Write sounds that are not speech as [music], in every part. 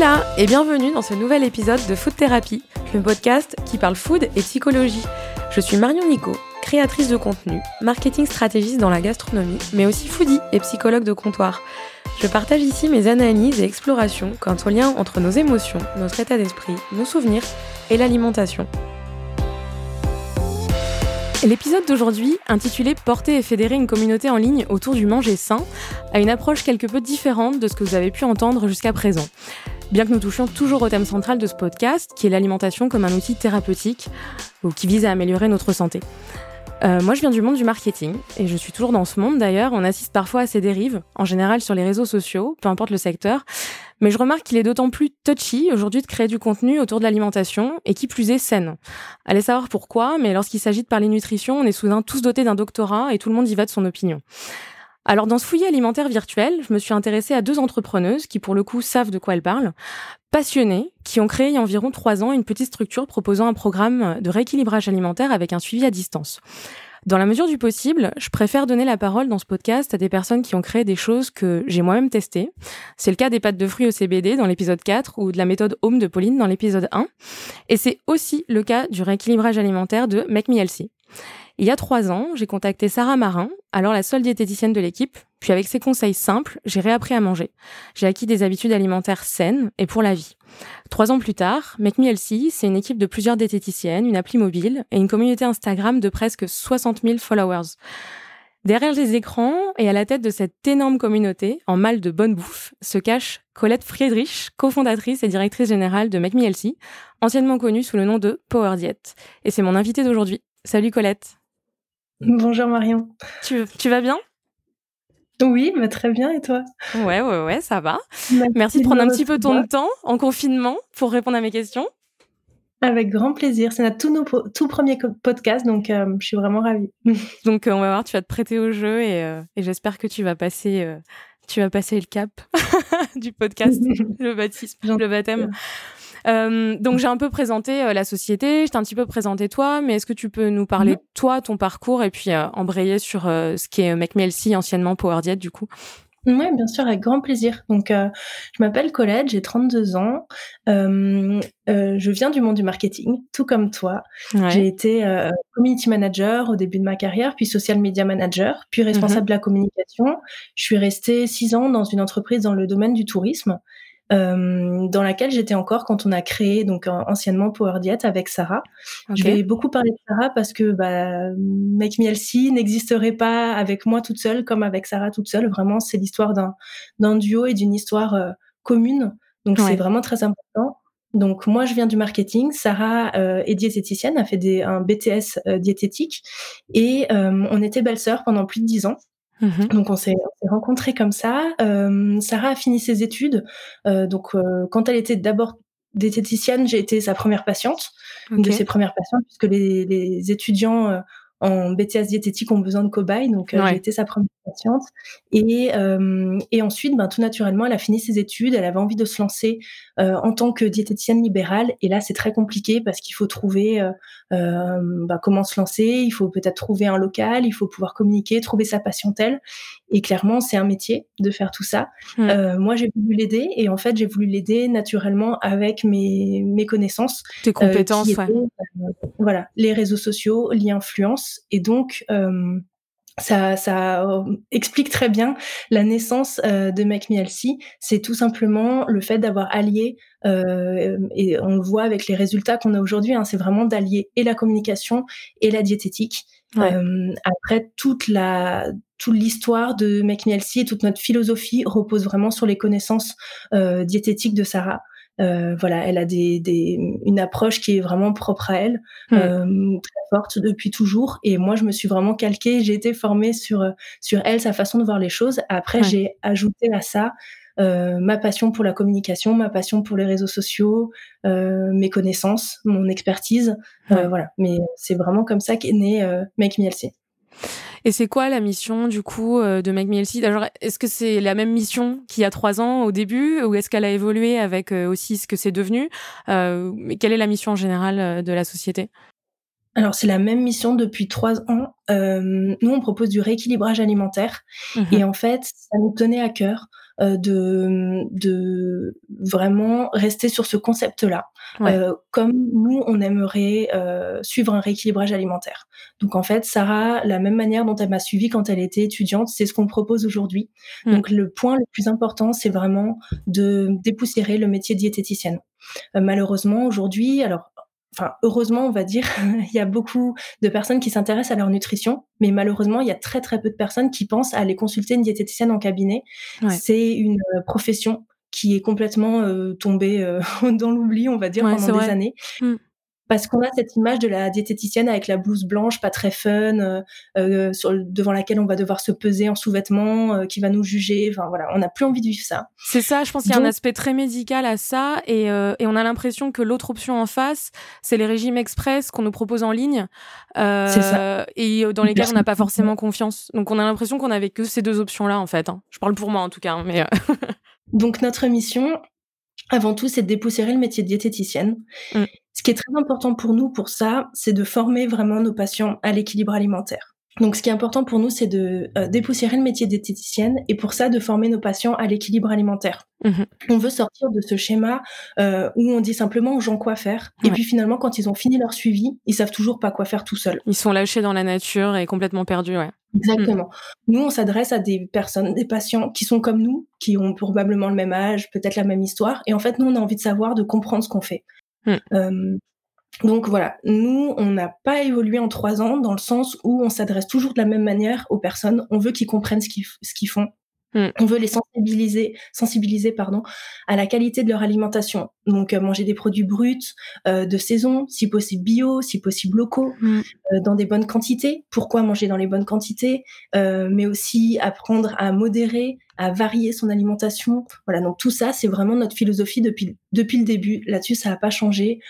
Hola et bienvenue dans ce nouvel épisode de Food Therapy, le podcast qui parle food et psychologie. Je suis Marion Nico, créatrice de contenu, marketing stratégiste dans la gastronomie, mais aussi foodie et psychologue de comptoir. Je partage ici mes analyses et explorations quant au lien entre nos émotions, notre état d'esprit, nos souvenirs et l'alimentation. L'épisode d'aujourd'hui, intitulé Porter et fédérer une communauté en ligne autour du manger sain, a une approche quelque peu différente de ce que vous avez pu entendre jusqu'à présent. Bien que nous touchions toujours au thème central de ce podcast, qui est l'alimentation comme un outil thérapeutique ou qui vise à améliorer notre santé. Euh, moi, je viens du monde du marketing et je suis toujours dans ce monde d'ailleurs. On assiste parfois à ces dérives, en général sur les réseaux sociaux, peu importe le secteur. Mais je remarque qu'il est d'autant plus touchy aujourd'hui de créer du contenu autour de l'alimentation et qui plus est saine. Allez savoir pourquoi, mais lorsqu'il s'agit de parler nutrition, on est soudain tous dotés d'un doctorat et tout le monde y va de son opinion. Alors dans ce fouillis alimentaire virtuel, je me suis intéressée à deux entrepreneuses qui pour le coup savent de quoi elles parlent, passionnées, qui ont créé il y a environ trois ans une petite structure proposant un programme de rééquilibrage alimentaire avec un suivi à distance. Dans la mesure du possible, je préfère donner la parole dans ce podcast à des personnes qui ont créé des choses que j'ai moi-même testées. C'est le cas des pâtes de fruits au CBD dans l'épisode 4 ou de la méthode Home de Pauline dans l'épisode 1. Et c'est aussi le cas du rééquilibrage alimentaire de Make Me. Il y a trois ans, j'ai contacté Sarah Marin, alors la seule diététicienne de l'équipe, puis avec ses conseils simples, j'ai réappris à manger. J'ai acquis des habitudes alimentaires saines et pour la vie. Trois ans plus tard, Make Me c'est une équipe de plusieurs diététiciennes, une appli mobile et une communauté Instagram de presque 60 000 followers. Derrière les écrans et à la tête de cette énorme communauté, en mal de bonne bouffe, se cache Colette Friedrich, cofondatrice et directrice générale de Make Me anciennement connue sous le nom de Power Diet. Et c'est mon invitée d'aujourd'hui. Salut Colette. [laughs] Bonjour Marion. Tu, tu vas bien? Oui, mais très bien et toi? Ouais, ouais, ouais, ça va. Merci, de prendre un petit peu ton temps en confinement pour répondre à mes questions. Avec grand plaisir. C'est notre tout, tout premier podcast, donc euh, je suis vraiment ravie. [laughs] donc euh, on va voir, tu vas te prêter au jeu et, euh, et j'espère que tu vas passer, tu vas passer le cap [laughs] du podcast, le baptisme, le baptême. Euh, donc j'ai un peu présenté euh, la société, je t'ai un petit peu présenté toi, mais est-ce que tu peux nous parler mhm. de toi, ton parcours, et puis euh, embrayer sur ce qui est McMelcy, anciennement Power Diet, du coup? Oui, bien sûr, avec grand plaisir. Donc, je m'appelle Colette, j'ai 32 ans. je viens du monde du marketing, tout comme toi. J'ai été community manager au début de ma carrière, puis social media manager, puis responsable mhm. de la communication. Je suis restée six ans dans une entreprise dans le domaine du tourisme. Euh, dans laquelle j'étais encore quand on a créé donc anciennement Power Diet avec Sarah. Je vais beaucoup parler de Sarah parce que bah, Make Me Healthy n'existerait pas avec moi toute seule comme avec Sarah toute seule. Vraiment, c'est l'histoire d'un d'un duo et d'une histoire euh, commune. Donc c'est vraiment très important. Donc moi je viens du marketing, Sarah euh, est diététicienne, a fait des, un BTS diététique et on était belles-sœurs pendant plus de dix ans. Mmh donc on s'est rencontrés comme ça. Euh, Sarah a fini ses études. Euh, donc euh, quand elle était d'abord diététicienne, j'ai été sa première patiente, une de ses premières patientes, puisque les, les étudiants en BTS diététique ont besoin de cobayes, donc j'ai été sa première patiente. Et, euh, et ensuite, ben, tout naturellement, elle a fini ses études, elle avait envie de se lancer euh, en tant que diététicienne libérale. Et là, c'est très compliqué parce qu'il faut trouver ben, comment se lancer, il faut peut-être trouver un local, il faut pouvoir communiquer, trouver sa patientèle. Et clairement, c'est un métier de faire tout ça. Mmh. moi, j'ai voulu l'aider et en fait, j'ai voulu l'aider naturellement avec mes, mes connaissances. Tes compétences, ouais. voilà, les réseaux sociaux, l'influence et donc, euh, ça, ça euh, explique très bien la naissance euh, de Make Me Healthy. C'est tout simplement le fait d'avoir allié, et on le voit avec les résultats qu'on a aujourd'hui, hein, c'est vraiment d'allier et la communication et la diététique. après, toute la toute l'histoire de Make Me Healthy et toute notre philosophie repose vraiment sur les connaissances diététiques de Sarah. Euh, voilà, elle a des, des, une approche qui est vraiment propre à elle, hmm. euh, très forte depuis toujours. Et moi, je me suis vraiment calquée, j'ai été formée sur sur elle, sa façon de voir les choses. Après, j'ai ajouté à ça euh, ma passion pour la communication, ma passion pour les réseaux sociaux, euh, mes connaissances, mon expertise. Euh, voilà, mais c'est vraiment comme ça qu'est né Make Me Healthy. Et c'est quoi la mission du coup euh, de Make Me Healthy? Est-ce que c'est la même mission qu'il y a trois ans au début ou est-ce qu'elle a évolué avec euh, aussi ce que c'est devenu? Euh, Quelle est la mission en général de la société? Alors c'est la même mission depuis trois ans. Euh, nous, on propose du rééquilibrage alimentaire. Mmh et en fait, ça nous tenait à cœur euh, de, de vraiment rester sur ce concept-là. Euh, comme nous, on aimerait suivre un rééquilibrage alimentaire. Donc en fait, Sarah, la même manière dont elle m'a suivi quand elle était étudiante, c'est ce qu'on propose aujourd'hui. Mmh. Donc le point le plus important, c'est vraiment de dépoussiérer le métier diététicienne. malheureusement, aujourd'hui, alors enfin heureusement on va dire, [laughs] il y a beaucoup de personnes qui s'intéressent à leur nutrition, mais malheureusement il y a très très peu de personnes qui pensent à aller consulter une diététicienne en cabinet. C'est une euh, profession qui est complètement euh, tombée euh, [laughs] dans l'oubli, on va dire, pendant des années. Mmh parce qu'on a cette image de la diététicienne avec la blouse blanche, pas très fun, euh, euh sur, devant laquelle on va devoir se peser en sous-vêtements, euh, qui va nous juger. Enfin voilà, on n'a plus envie de vivre ça. C'est ça, je pense qu'il y a un aspect très médical à ça, et, euh, et on a l'impression que l'autre option en face, c'est les régimes express qu'on nous propose en ligne, ça. et dans lesquels on n'a pas forcément confiance. Donc on a l'impression qu'on n'avait que ces deux options-là en fait. Hein. Je parle pour moi en tout cas, hein, mais. Donc notre mission, avant tout, c'est de dépoussiérer le métier de diététicienne. Mm. Ce qui est très important pour nous, pour ça, c'est de former vraiment nos patients à l'équilibre alimentaire. Donc, ce qui est important pour nous, c'est de euh, dépoussiérer le métier diététicienne et pour ça, de former nos patients à l'équilibre alimentaire. Mm-hmm. On veut sortir de ce schéma euh, où on dit simplement aux gens quoi faire. Et puis finalement, quand ils ont fini leur suivi, ils savent toujours pas quoi faire tout seuls. Ils sont lâchés dans la nature et complètement perdus, ouais. Exactement. Nous, on s'adresse à des personnes, des patients qui sont comme nous, qui ont probablement le même âge, peut-être la même histoire. Et en fait, nous, on a envie de savoir, de comprendre ce qu'on fait. Mm. Euh, donc voilà, nous, on n'a pas évolué en trois ans dans le sens où on s'adresse toujours de la même manière aux personnes. On veut qu'ils comprennent ce qu'ils font. Mm. On veut les sensibiliser, sensibiliser pardon, à la qualité de leur alimentation. Donc euh, manger des produits bruts, euh, de saison, si possible bio, si possible locaux, mm. euh, dans des bonnes quantités. Pourquoi manger dans les bonnes quantités Mais aussi apprendre à modérer, à varier son alimentation. Voilà, donc tout ça, c'est vraiment notre philosophie depuis depuis le début. Là-dessus, ça n'a pas changé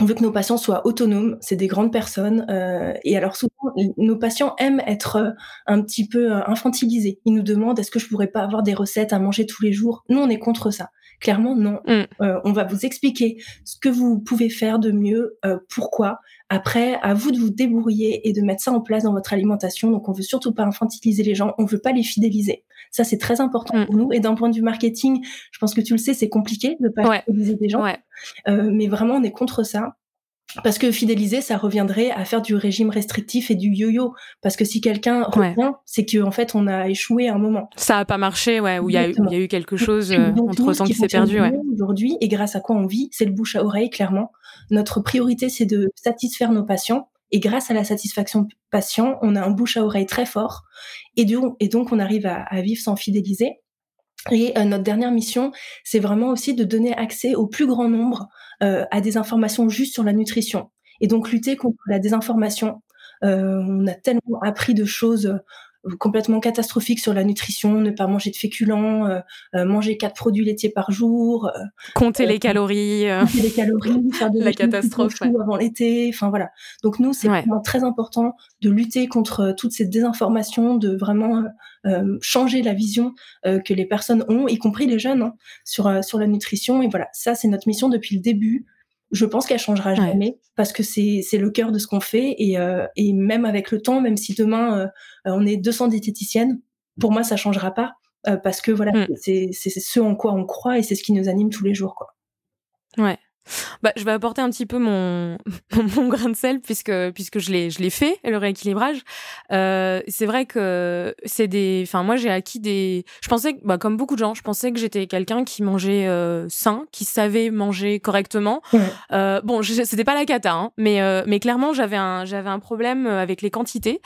on veut que nos patients soient autonomes, c'est des grandes personnes. Euh, et alors souvent, nos patients aiment être euh, un petit peu euh, infantilisés. Ils nous demandent est-ce que je pourrais pas avoir des recettes à manger tous les jours? Nous, on est contre ça. Clairement, non. Mm. on va vous expliquer ce que vous pouvez faire de mieux, pourquoi. Après, à vous de vous débrouiller et de mettre ça en place dans votre alimentation. Donc, on veut surtout pas infantiliser les gens, on veut pas les fidéliser. Ça, c'est très important mm. pour nous. Et d'un point de vue marketing, je pense que tu le sais, c'est compliqué de pas fidéliser des gens. Euh, mais vraiment, on est contre ça. Parce que fidéliser, ça reviendrait à faire du régime restrictif et du yo-yo. Parce que si quelqu'un revient, c'est qu'en fait, on a échoué à un moment. Ça a pas marché, ouais, où il y, a eu quelque chose euh, entre temps qui s'est perdu. Ouais. Aujourd'hui, et grâce à quoi on vit, c'est le bouche à oreille, clairement. Notre priorité, c'est de satisfaire nos patients. Et grâce à la satisfaction patient, on a un bouche à oreille très fort. Et, donc, on arrive à, vivre sans fidéliser. Et euh, notre dernière mission, c'est vraiment aussi de donner accès au plus grand nombre euh, à des informations justes sur la nutrition. Et donc lutter contre la désinformation. Euh, on a tellement appris de choses complètement catastrophique sur la nutrition, ne pas manger de féculents, euh, euh, manger quatre produits laitiers par jour, euh, compter les calories, compter les calories, [laughs] faire de la catastrophe avant l'été, enfin voilà. Donc nous c'est vraiment très important de lutter contre toutes ces désinformations, de vraiment changer la vision que les personnes ont, y compris les jeunes, hein, sur sur la nutrition et voilà. Ça c'est notre mission depuis le début je pense qu'elle changera jamais parce que c'est le cœur de ce qu'on fait et, euh, et même avec le temps, même si demain euh, on est 200 diététiciennes, pour moi ça changera pas euh, parce que voilà, mm. c'est ce en quoi on croit et c'est ce qui nous anime tous les jours quoi. Ouais. Bah, je vais apporter un petit peu [laughs] mon, mon grain de sel puisque, puisque je l'ai, je l'ai fait, le rééquilibrage. Euh, c'est vrai que c'est des, enfin, moi, j'ai acquis des, je pensais que, bah, comme beaucoup de gens, je pensais que j'étais quelqu'un qui mangeait euh, sain, qui savait manger correctement. Euh, bon, c'était pas la cata, hein, mais, mais clairement, j'avais un, j'avais un problème avec les quantités.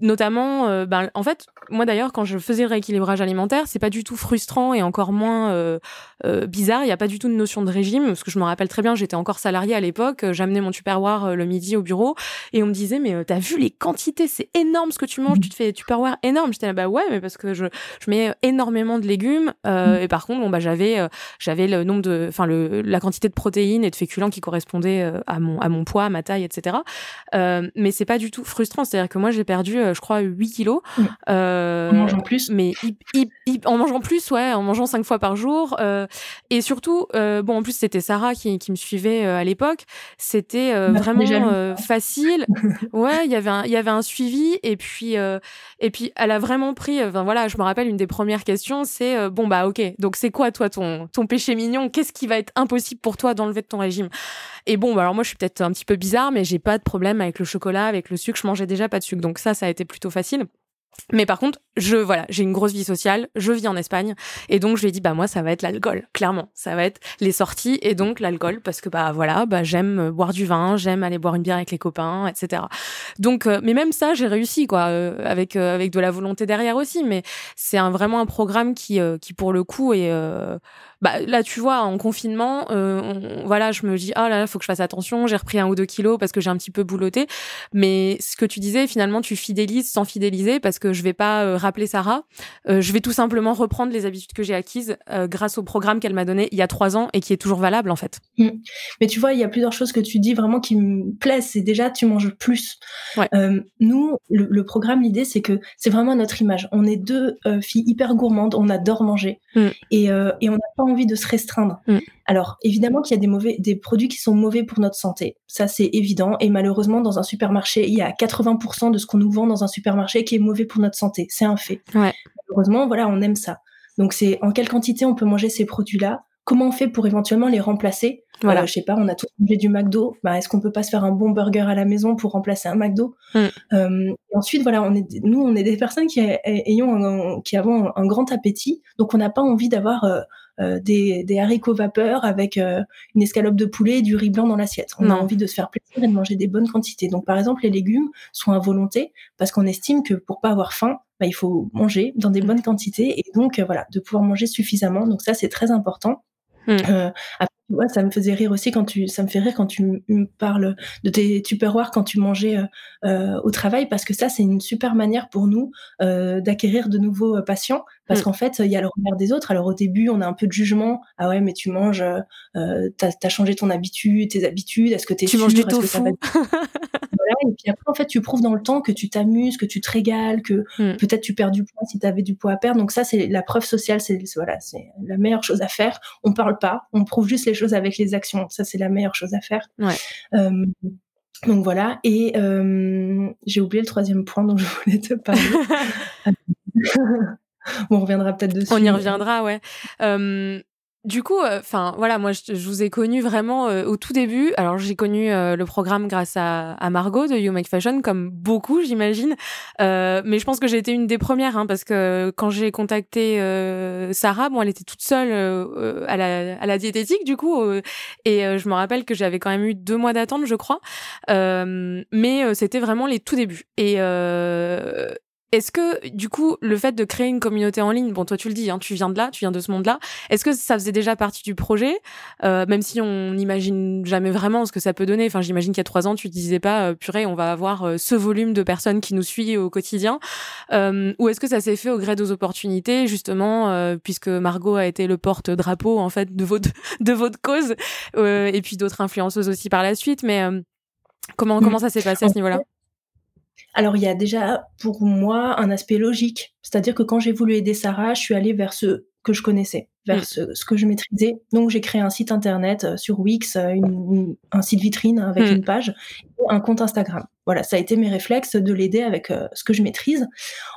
Notamment, ben, en fait, moi d'ailleurs, quand je faisais le rééquilibrage alimentaire, c'est pas du tout frustrant et encore moins bizarre. Il n'y a pas du tout de notion de régime, parce que je me rappelle très bien, j'étais encore salariée à l'époque, euh, j'amenais mon tupperware euh, le midi au bureau et on me disait mais euh, t'as vu les quantités, c'est énorme ce que tu manges, tu te fais tupperware énorme. J'étais là bah ouais, mais parce que je, je mets énormément de légumes euh, et par contre bon bah j'avais j'avais le nombre de, enfin le la quantité de protéines et de féculents qui correspondait à mon à mon poids, à ma taille, etc. Mais c'est pas du tout frustrant, c'est-à-dire que moi j'ai perdu je crois, 8 kilos. Mmh. en mangeant plus. Mais en mangeant plus, ouais, en mangeant 5 fois par jour. et surtout, bon, en plus, c'était Sarah qui, qui me suivait à l'époque. C'était bah, vraiment facile. [laughs] ouais, il y avait un, il y avait un suivi. Et puis, et puis, elle a vraiment pris, enfin voilà, je me rappelle, une des premières questions, c'est, bon, bah, ok, donc c'est quoi, toi, ton, ton péché mignon? Qu'est-ce qui va être impossible pour toi d'enlever de ton régime? Et bon, bah, alors moi, je suis peut-être un petit peu bizarre, mais j'ai pas de problème avec le chocolat, avec le sucre. Je mangeais déjà pas de sucre. Donc ça, ça a été plutôt facile. Mais par contre, je voilà, j'ai une grosse vie sociale, je vis en Espagne et donc je lui ai dit bah moi ça va être l'alcool, clairement, ça va être les sorties et donc l'alcool parce que bah voilà, bah j'aime boire du vin, j'aime aller boire une bière avec les copains, etc. Donc euh, mais même ça j'ai réussi quoi, euh, avec euh, avec de la volonté derrière aussi, mais c'est vraiment un programme qui qui pour le coup est bah, là, tu vois, en confinement, euh, voilà, je me dis, ah là là, faut que je fasse attention. J'ai repris un ou deux kilos parce que j'ai un petit peu boulotté. Mais ce que tu disais, finalement, tu fidélises sans fidéliser parce que je vais pas euh, rappeler Sarah. Euh, je vais tout simplement reprendre les habitudes que j'ai acquises grâce au programme qu'elle m'a donné il y a trois ans et qui est toujours valable, en fait. Mmh. Mais tu vois, il y a plusieurs choses que tu dis vraiment qui me plaisent. C'est déjà, tu manges plus. nous, le, programme, l'idée, c'est que c'est vraiment notre image. On est deux filles hyper gourmandes. On adore manger. Mmh. Et, et on n'a pas envie de se restreindre. Mm. Alors, évidemment qu'il y a des, mauvais, des produits qui sont mauvais pour notre santé. Ça, c'est évident. Et malheureusement, dans un supermarché, il y a 80% de ce qu'on nous vend dans un supermarché qui est mauvais pour notre santé. C'est un fait. Malheureusement, voilà, on aime ça. Donc, c'est en quelle quantité on peut manger ces produits-là? Comment on fait pour éventuellement les remplacer? Voilà. Euh, je sais pas, on a tous mangé du McDo. Bah, est-ce qu'on peut pas se faire un bon burger à la maison pour remplacer un McDo? Mm. euh, Ensuite, voilà, on est, nous, on est des personnes qui ayons, qui avons un, grand appétit, donc on n'a pas envie d'avoir euh, euh, des, des, haricots vapeur avec euh, une escalope de poulet et du riz blanc dans l'assiette. On a envie de se faire plaisir et de manger des bonnes quantités. Donc, par exemple, les légumes sont à volonté parce qu'on estime que pour pas avoir faim, bah, il faut manger dans des bonnes quantités et donc, euh, voilà, de pouvoir manger suffisamment. Donc, ça, c'est très important. Mmh. après, Ouais, ça me faisait rire aussi quand tu, ça me fait rire quand tu me parles de tes tupperwares quand tu mangeais euh, euh, au travail parce que ça c'est une super manière pour nous euh, d'acquérir de nouveaux patients parce mm. qu'en fait il y a le regard des autres. Alors au début on a un peu de jugement, ah ouais mais tu manges, t'as as changé ton habitude, tes habitudes, est-ce que t'es tu manges du tofu? [laughs] Et puis après, en fait, tu prouves dans le temps que tu t'amuses, que tu te régales, que hmm. peut-être tu perds du poids si tu avais du poids à perdre. Donc ça, c'est la preuve sociale, c'est voilà, c'est la meilleure chose à faire. On parle pas, on prouve juste les choses avec les actions. Ça, c'est la meilleure chose à faire. Euh, donc voilà. Et euh, j'ai oublié le troisième point dont je [laughs] voulais te parler. [laughs] [laughs] on reviendra peut-être dessus. On y reviendra, ouais. Euh, du coup, euh, enfin voilà, moi je, vous ai connu vraiment euh, au tout début. Alors j'ai connu euh, le programme grâce à, Margot de You Make Fashion, comme beaucoup j'imagine. mais je pense que j'ai été une des premières, hein, parce que quand j'ai contacté Sarah, bon elle était toute seule à la, à, la, diététique du coup, et je me rappelle que j'avais quand même eu deux mois d'attente, je crois. mais c'était vraiment les tout débuts. Et est-ce que, du coup, le fait de créer une communauté en ligne, bon, toi tu le dis, hein, tu viens de là, tu viens de ce monde-là, est-ce que ça faisait déjà partie du projet, euh, même si on n'imagine jamais vraiment ce que ça peut donner? Enfin, j'imagine qu'il y a trois ans, tu te disais pas, euh, purée, on va avoir euh, ce volume de personnes qui nous suivent au quotidien. ou est-ce que ça s'est fait au gré des opportunités, justement, puisque Margot a été le porte-drapeau, en fait, de votre, de votre cause, et puis d'autres influenceuses aussi par la suite, mais comment, comment ça s'est passé à ce niveau-là? Alors, il y a déjà pour moi un aspect logique. C'est-à-dire que quand j'ai voulu aider Sarah, je suis allée vers ce que je connaissais, vers mm. ce, que je maîtrisais. Donc, j'ai créé un site internet euh, sur Wix, euh, un site vitrine avec mm. une page, et un compte Instagram. Voilà, ça a été mes réflexes de l'aider avec euh, ce que je maîtrise.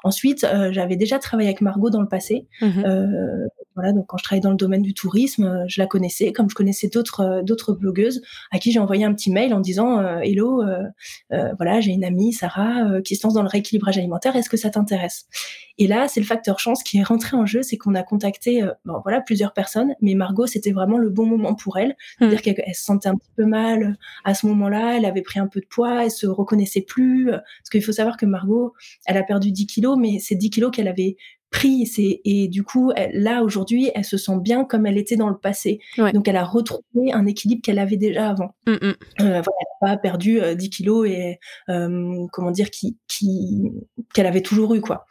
Ensuite, j'avais déjà travaillé avec Margot dans le passé. Mm-hmm. Voilà, donc quand je travaillais dans le domaine du tourisme, euh, je la connaissais, comme je connaissais d'autres euh, d'autres blogueuses à qui j'ai envoyé un petit mail en disant euh, Hello, voilà, j'ai une amie, Sarah, qui se lance dans le rééquilibrage alimentaire. Est-ce que ça t'intéresse? Et là, c'est le facteur chance qui est rentré en jeu, c'est qu'on a contacté, bon, voilà, plusieurs personnes, mais Margot, c'était vraiment le bon moment pour elle, c'est-à-dire mmh. qu'elle se sentait un petit peu mal à ce moment-là, elle avait pris un peu de poids, elle se reconnaissait plus, parce qu'il faut savoir que Margot, elle a perdu 10 kilos, mais c'est 10 kilos qu'elle avait pris. Et du coup, là, aujourd'hui, elle se sent bien comme elle était dans le passé. Donc, elle a retrouvé un équilibre qu'elle avait déjà avant. Mmh, mmh. elle n'a pas perdu 10 kilos et, comment dire, qui, qui, qu'elle avait toujours eu, quoi.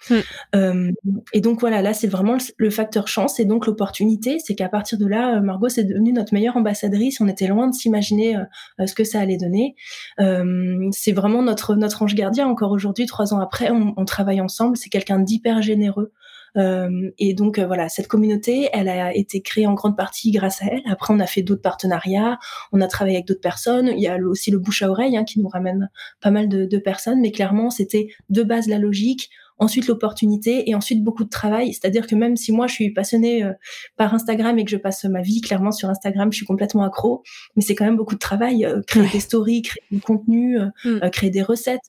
Mmh. et donc, voilà, là, c'est vraiment le, facteur chance. Et donc, l'opportunité, c'est qu'à partir de là, Margot, c'est devenue notre meilleure ambassadrice. On était loin de s'imaginer ce que ça allait donner. c'est vraiment notre, notre ange gardien. Encore aujourd'hui, trois ans après, on, on travaille ensemble. C'est quelqu'un d'hyper généreux. Euh, et donc euh, voilà, cette communauté, elle a été créée en grande partie grâce à elle. Après, on a fait d'autres partenariats, on a travaillé avec d'autres personnes. Il y a aussi le bouche à oreille hein, qui nous ramène pas mal de, de personnes, mais clairement, c'était de base la logique ensuite l'opportunité et ensuite beaucoup de travail. C'est-à-dire que même si moi je suis passionnée euh, par Instagram et que je passe ma vie clairement sur Instagram, je suis complètement accro, mais c'est quand même beaucoup de travail. créer des stories, créer du contenu, mm. créer des recettes.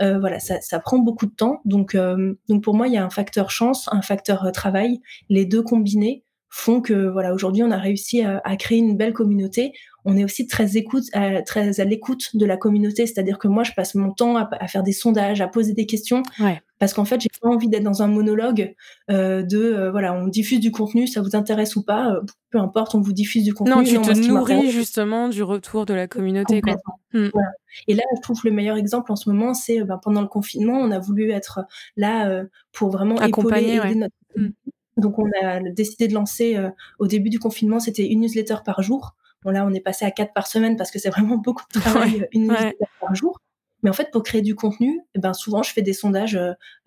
Euh, voilà, ça, ça, prend beaucoup de temps. Donc, euh, donc pour moi, il y a un facteur chance, un facteur euh, travail. Les deux combinés font que voilà, aujourd'hui, on a réussi à, à, créer une belle communauté. On est aussi très écoute, à, très à l'écoute de la communauté, c'est-à-dire que moi, je passe mon temps à, à, faire des sondages, à poser des questions, ouais. parce qu'en fait, j'ai pas envie d'être dans un monologue euh, de voilà, on diffuse du contenu, ça vous intéresse ou pas, peu importe, on vous diffuse du contenu. Non, tu te nourris justement du retour de la communauté. Quoi. Hmm. Voilà. Et là, je trouve le meilleur exemple en ce moment, c'est ben, pendant le confinement, on a voulu être là euh, pour vraiment accompagner épauler, notre... Hmm. Donc, on a décidé de lancer euh, au début du confinement, c'était une newsletter par jour. Bon, là, on est passé à quatre par semaine parce que c'est vraiment beaucoup de travail, une newsletter par jour. Mais en fait, pour créer du contenu, eh ben souvent, je fais des sondages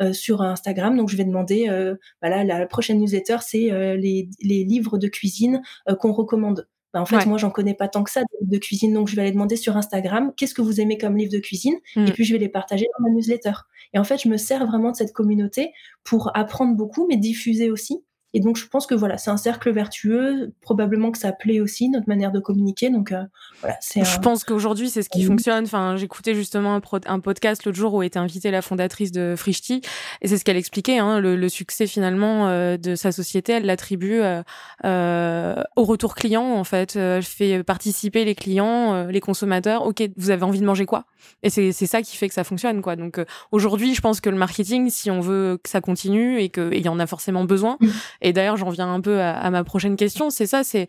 euh, sur Instagram. Donc, je vais demander, euh, voilà, la prochaine newsletter, c'est les, les, livres de cuisine qu'on recommande. Bah, en fait, moi, j'en connais pas tant que ça de, cuisine, donc je vais aller demander sur Instagram qu'est-ce que vous aimez comme livre de cuisine, et mm. puis je vais les partager dans ma newsletter. Et en fait, je me sers vraiment de cette communauté pour apprendre beaucoup, mais diffuser aussi. Et donc, je pense que voilà, c'est un cercle vertueux. Probablement que ça plaît aussi notre manière de communiquer. Donc, euh, voilà, c'est. Je pense qu'aujourd'hui, c'est ce qui fonctionne. Enfin, j'écoutais justement un, un podcast l'autre jour où était invitée la fondatrice de Frishti, et c'est ce qu'elle expliquait. Hein, le, le, succès finalement euh, de sa société, elle l'attribue euh, euh au retour client. En fait, elle fait participer les clients, les consommateurs. Ok, vous avez envie de manger quoi? Et c'est ça qui fait que ça fonctionne, quoi. Donc aujourd'hui, je pense que le marketing, si on veut que ça continue et qu'il y en a forcément besoin. Mmh. Et d'ailleurs, j'en viens un peu à, ma prochaine question. C'est ça, c'est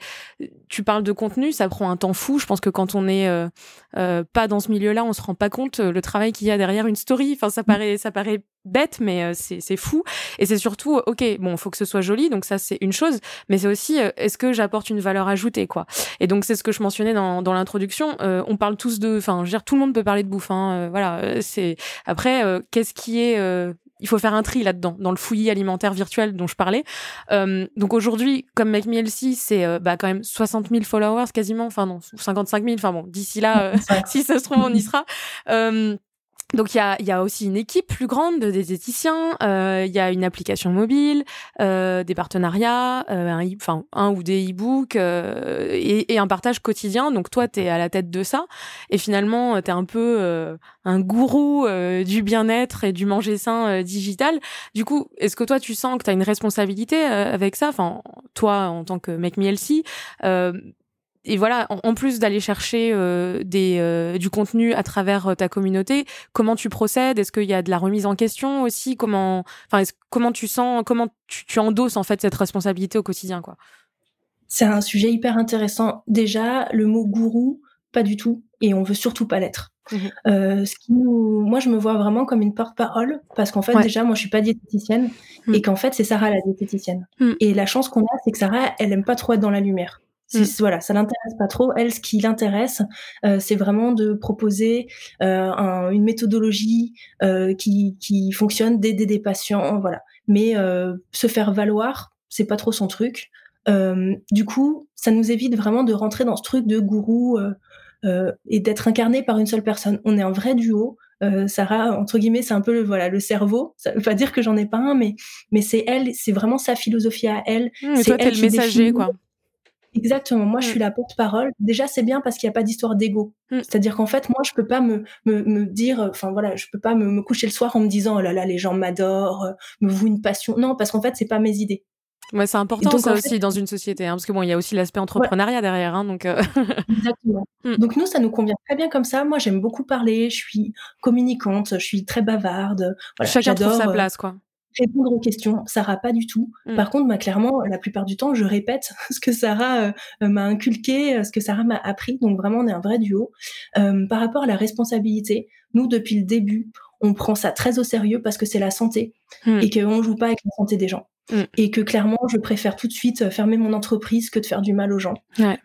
tu parles de contenu, ça prend un temps fou. Je pense que quand on est euh, euh, pas dans ce milieu-là, on se rend pas compte euh, le travail qu'il y a derrière une story. Enfin, ça paraît, ça paraît bête, mais c'est fou. Et c'est surtout, ok, bon, faut que ce soit joli, donc ça c'est une chose, mais c'est aussi, est-ce que j'apporte une valeur ajoutée, quoi? Et donc c'est ce que je mentionnais dans, dans l'introduction. on parle tous de, enfin, je veux dire, tout le monde peut parler de bouffe. Hein, voilà, c'est après, qu'est-ce qui est il faut faire un tri là-dedans, dans le fouillis alimentaire virtuel dont je parlais. Euh, donc aujourd'hui, comme Make Me c'est euh, bah, quand même 60 000 followers quasiment, enfin non, 55 000, enfin bon, d'ici là, euh, [laughs] si ça se trouve, on y sera. Euh, donc il y a, y a, aussi une équipe plus grande de diététiciens, euh, il y a une application mobile, euh, des partenariats, euh, un, enfin un ou des e-books euh, et, et, un partage quotidien. Donc toi, tu es à la tête de ça et finalement, tu es un peu euh, un gourou euh, du bien-être et du manger sain digital. Du coup, est-ce que toi, tu sens que tu as une responsabilité avec ça? Enfin, toi, en tant que Make Me Healthy, et voilà, en, plus d'aller chercher euh, des, euh, du contenu à travers euh, ta communauté, comment tu procèdes? Est-ce qu'il y a de la remise en question aussi? Comment, enfin, comment tu sens, comment tu, tu, endosses en fait cette responsabilité au quotidien, quoi? C'est un sujet hyper intéressant. Déjà, le mot gourou, pas du tout, et on veut surtout pas l'être. Mmh ce qui nous... Moi, je me vois vraiment comme une porte-parole parce qu'en fait, déjà, moi, je suis pas diététicienne mmh. et qu'en fait, c'est Sarah la diététicienne. Mmh. Et la chance qu'on a, c'est que Sarah, elle aime pas trop être dans la lumière. Mm. Voilà, ça l'intéresse pas trop. Elle, ce qui l'intéresse, euh, c'est vraiment de proposer euh, une méthodologie euh, qui, qui fonctionne, d'aider des patients, voilà. Mais se faire valoir, c'est pas trop son truc. du coup, ça nous évite vraiment de rentrer dans ce truc de gourou et d'être incarné par une seule personne. On est un vrai duo. Sarah, entre guillemets, c'est un peu le, voilà le cerveau. Ça veut pas dire que j'en ai pas un, mais mais c'est elle, c'est vraiment sa philosophie à elle. Mmh, c'est elle le messager, quoi. Exactement. Moi, je suis mm. la porte-parole. Déjà, c'est bien parce qu'il n'y a pas d'histoire d'ego. Mm. C'est-à-dire qu'en fait, moi, je peux pas me, me, me dire, enfin voilà, je peux pas me, me, coucher le soir en me disant, oh là là, les gens m'adorent, euh, me vouent une passion. Non, parce qu'en fait, c'est pas mes idées. Ouais, c'est important donc, ça aussi dans une société, hein, parce que bon, il y a aussi l'aspect entrepreneuriat derrière, hein, donc. Euh... [laughs] Exactement. Mm. Donc nous, ça nous convient très bien comme ça. Moi, j'aime beaucoup parler. Je suis communicante. Je suis très bavarde. Voilà, Chacun trouve sa euh, place, quoi. Répondre aux questions. Sarah, pas du tout. Mmh. Par contre, bah, clairement, la plupart du temps, je répète [laughs] ce que Sarah euh, m'a inculqué, ce que Sarah m'a appris. Donc vraiment, on est un vrai duo. par rapport à la responsabilité, nous, depuis le début, on prend ça très au sérieux parce que c'est la santé mmh. et qu'on ne joue pas avec la santé des gens. Mm. Et que clairement, je préfère tout de suite euh, fermer mon entreprise que de faire du mal aux gens.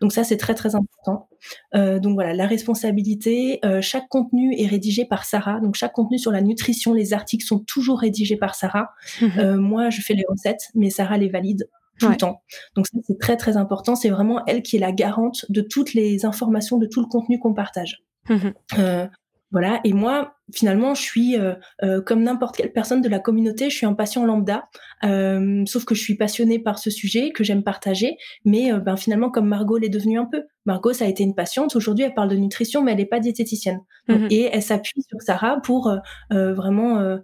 Donc ça, c'est très très important. Euh, donc voilà, la responsabilité. Euh, chaque contenu est rédigé par Sarah. Donc chaque contenu sur la nutrition, les articles sont toujours rédigés par Sarah. Euh, moi, je fais les recettes, mais Sarah les valide tout le temps. Donc ça, c'est très très important. C'est vraiment elle qui est la garante de toutes les informations, de tout le contenu qu'on partage. Mm-hmm. voilà. Et moi, finalement, je suis euh, euh, comme n'importe quelle personne de la communauté, je suis un patient lambda, euh, sauf que je suis passionnée par ce sujet, que j'aime partager, mais ben, finalement, comme Margot l'est devenue un peu. Margot, ça a été une patiente, aujourd'hui elle parle de nutrition, mais elle n'est pas diététicienne. Mhm. Et elle s'appuie sur Sarah pour vraiment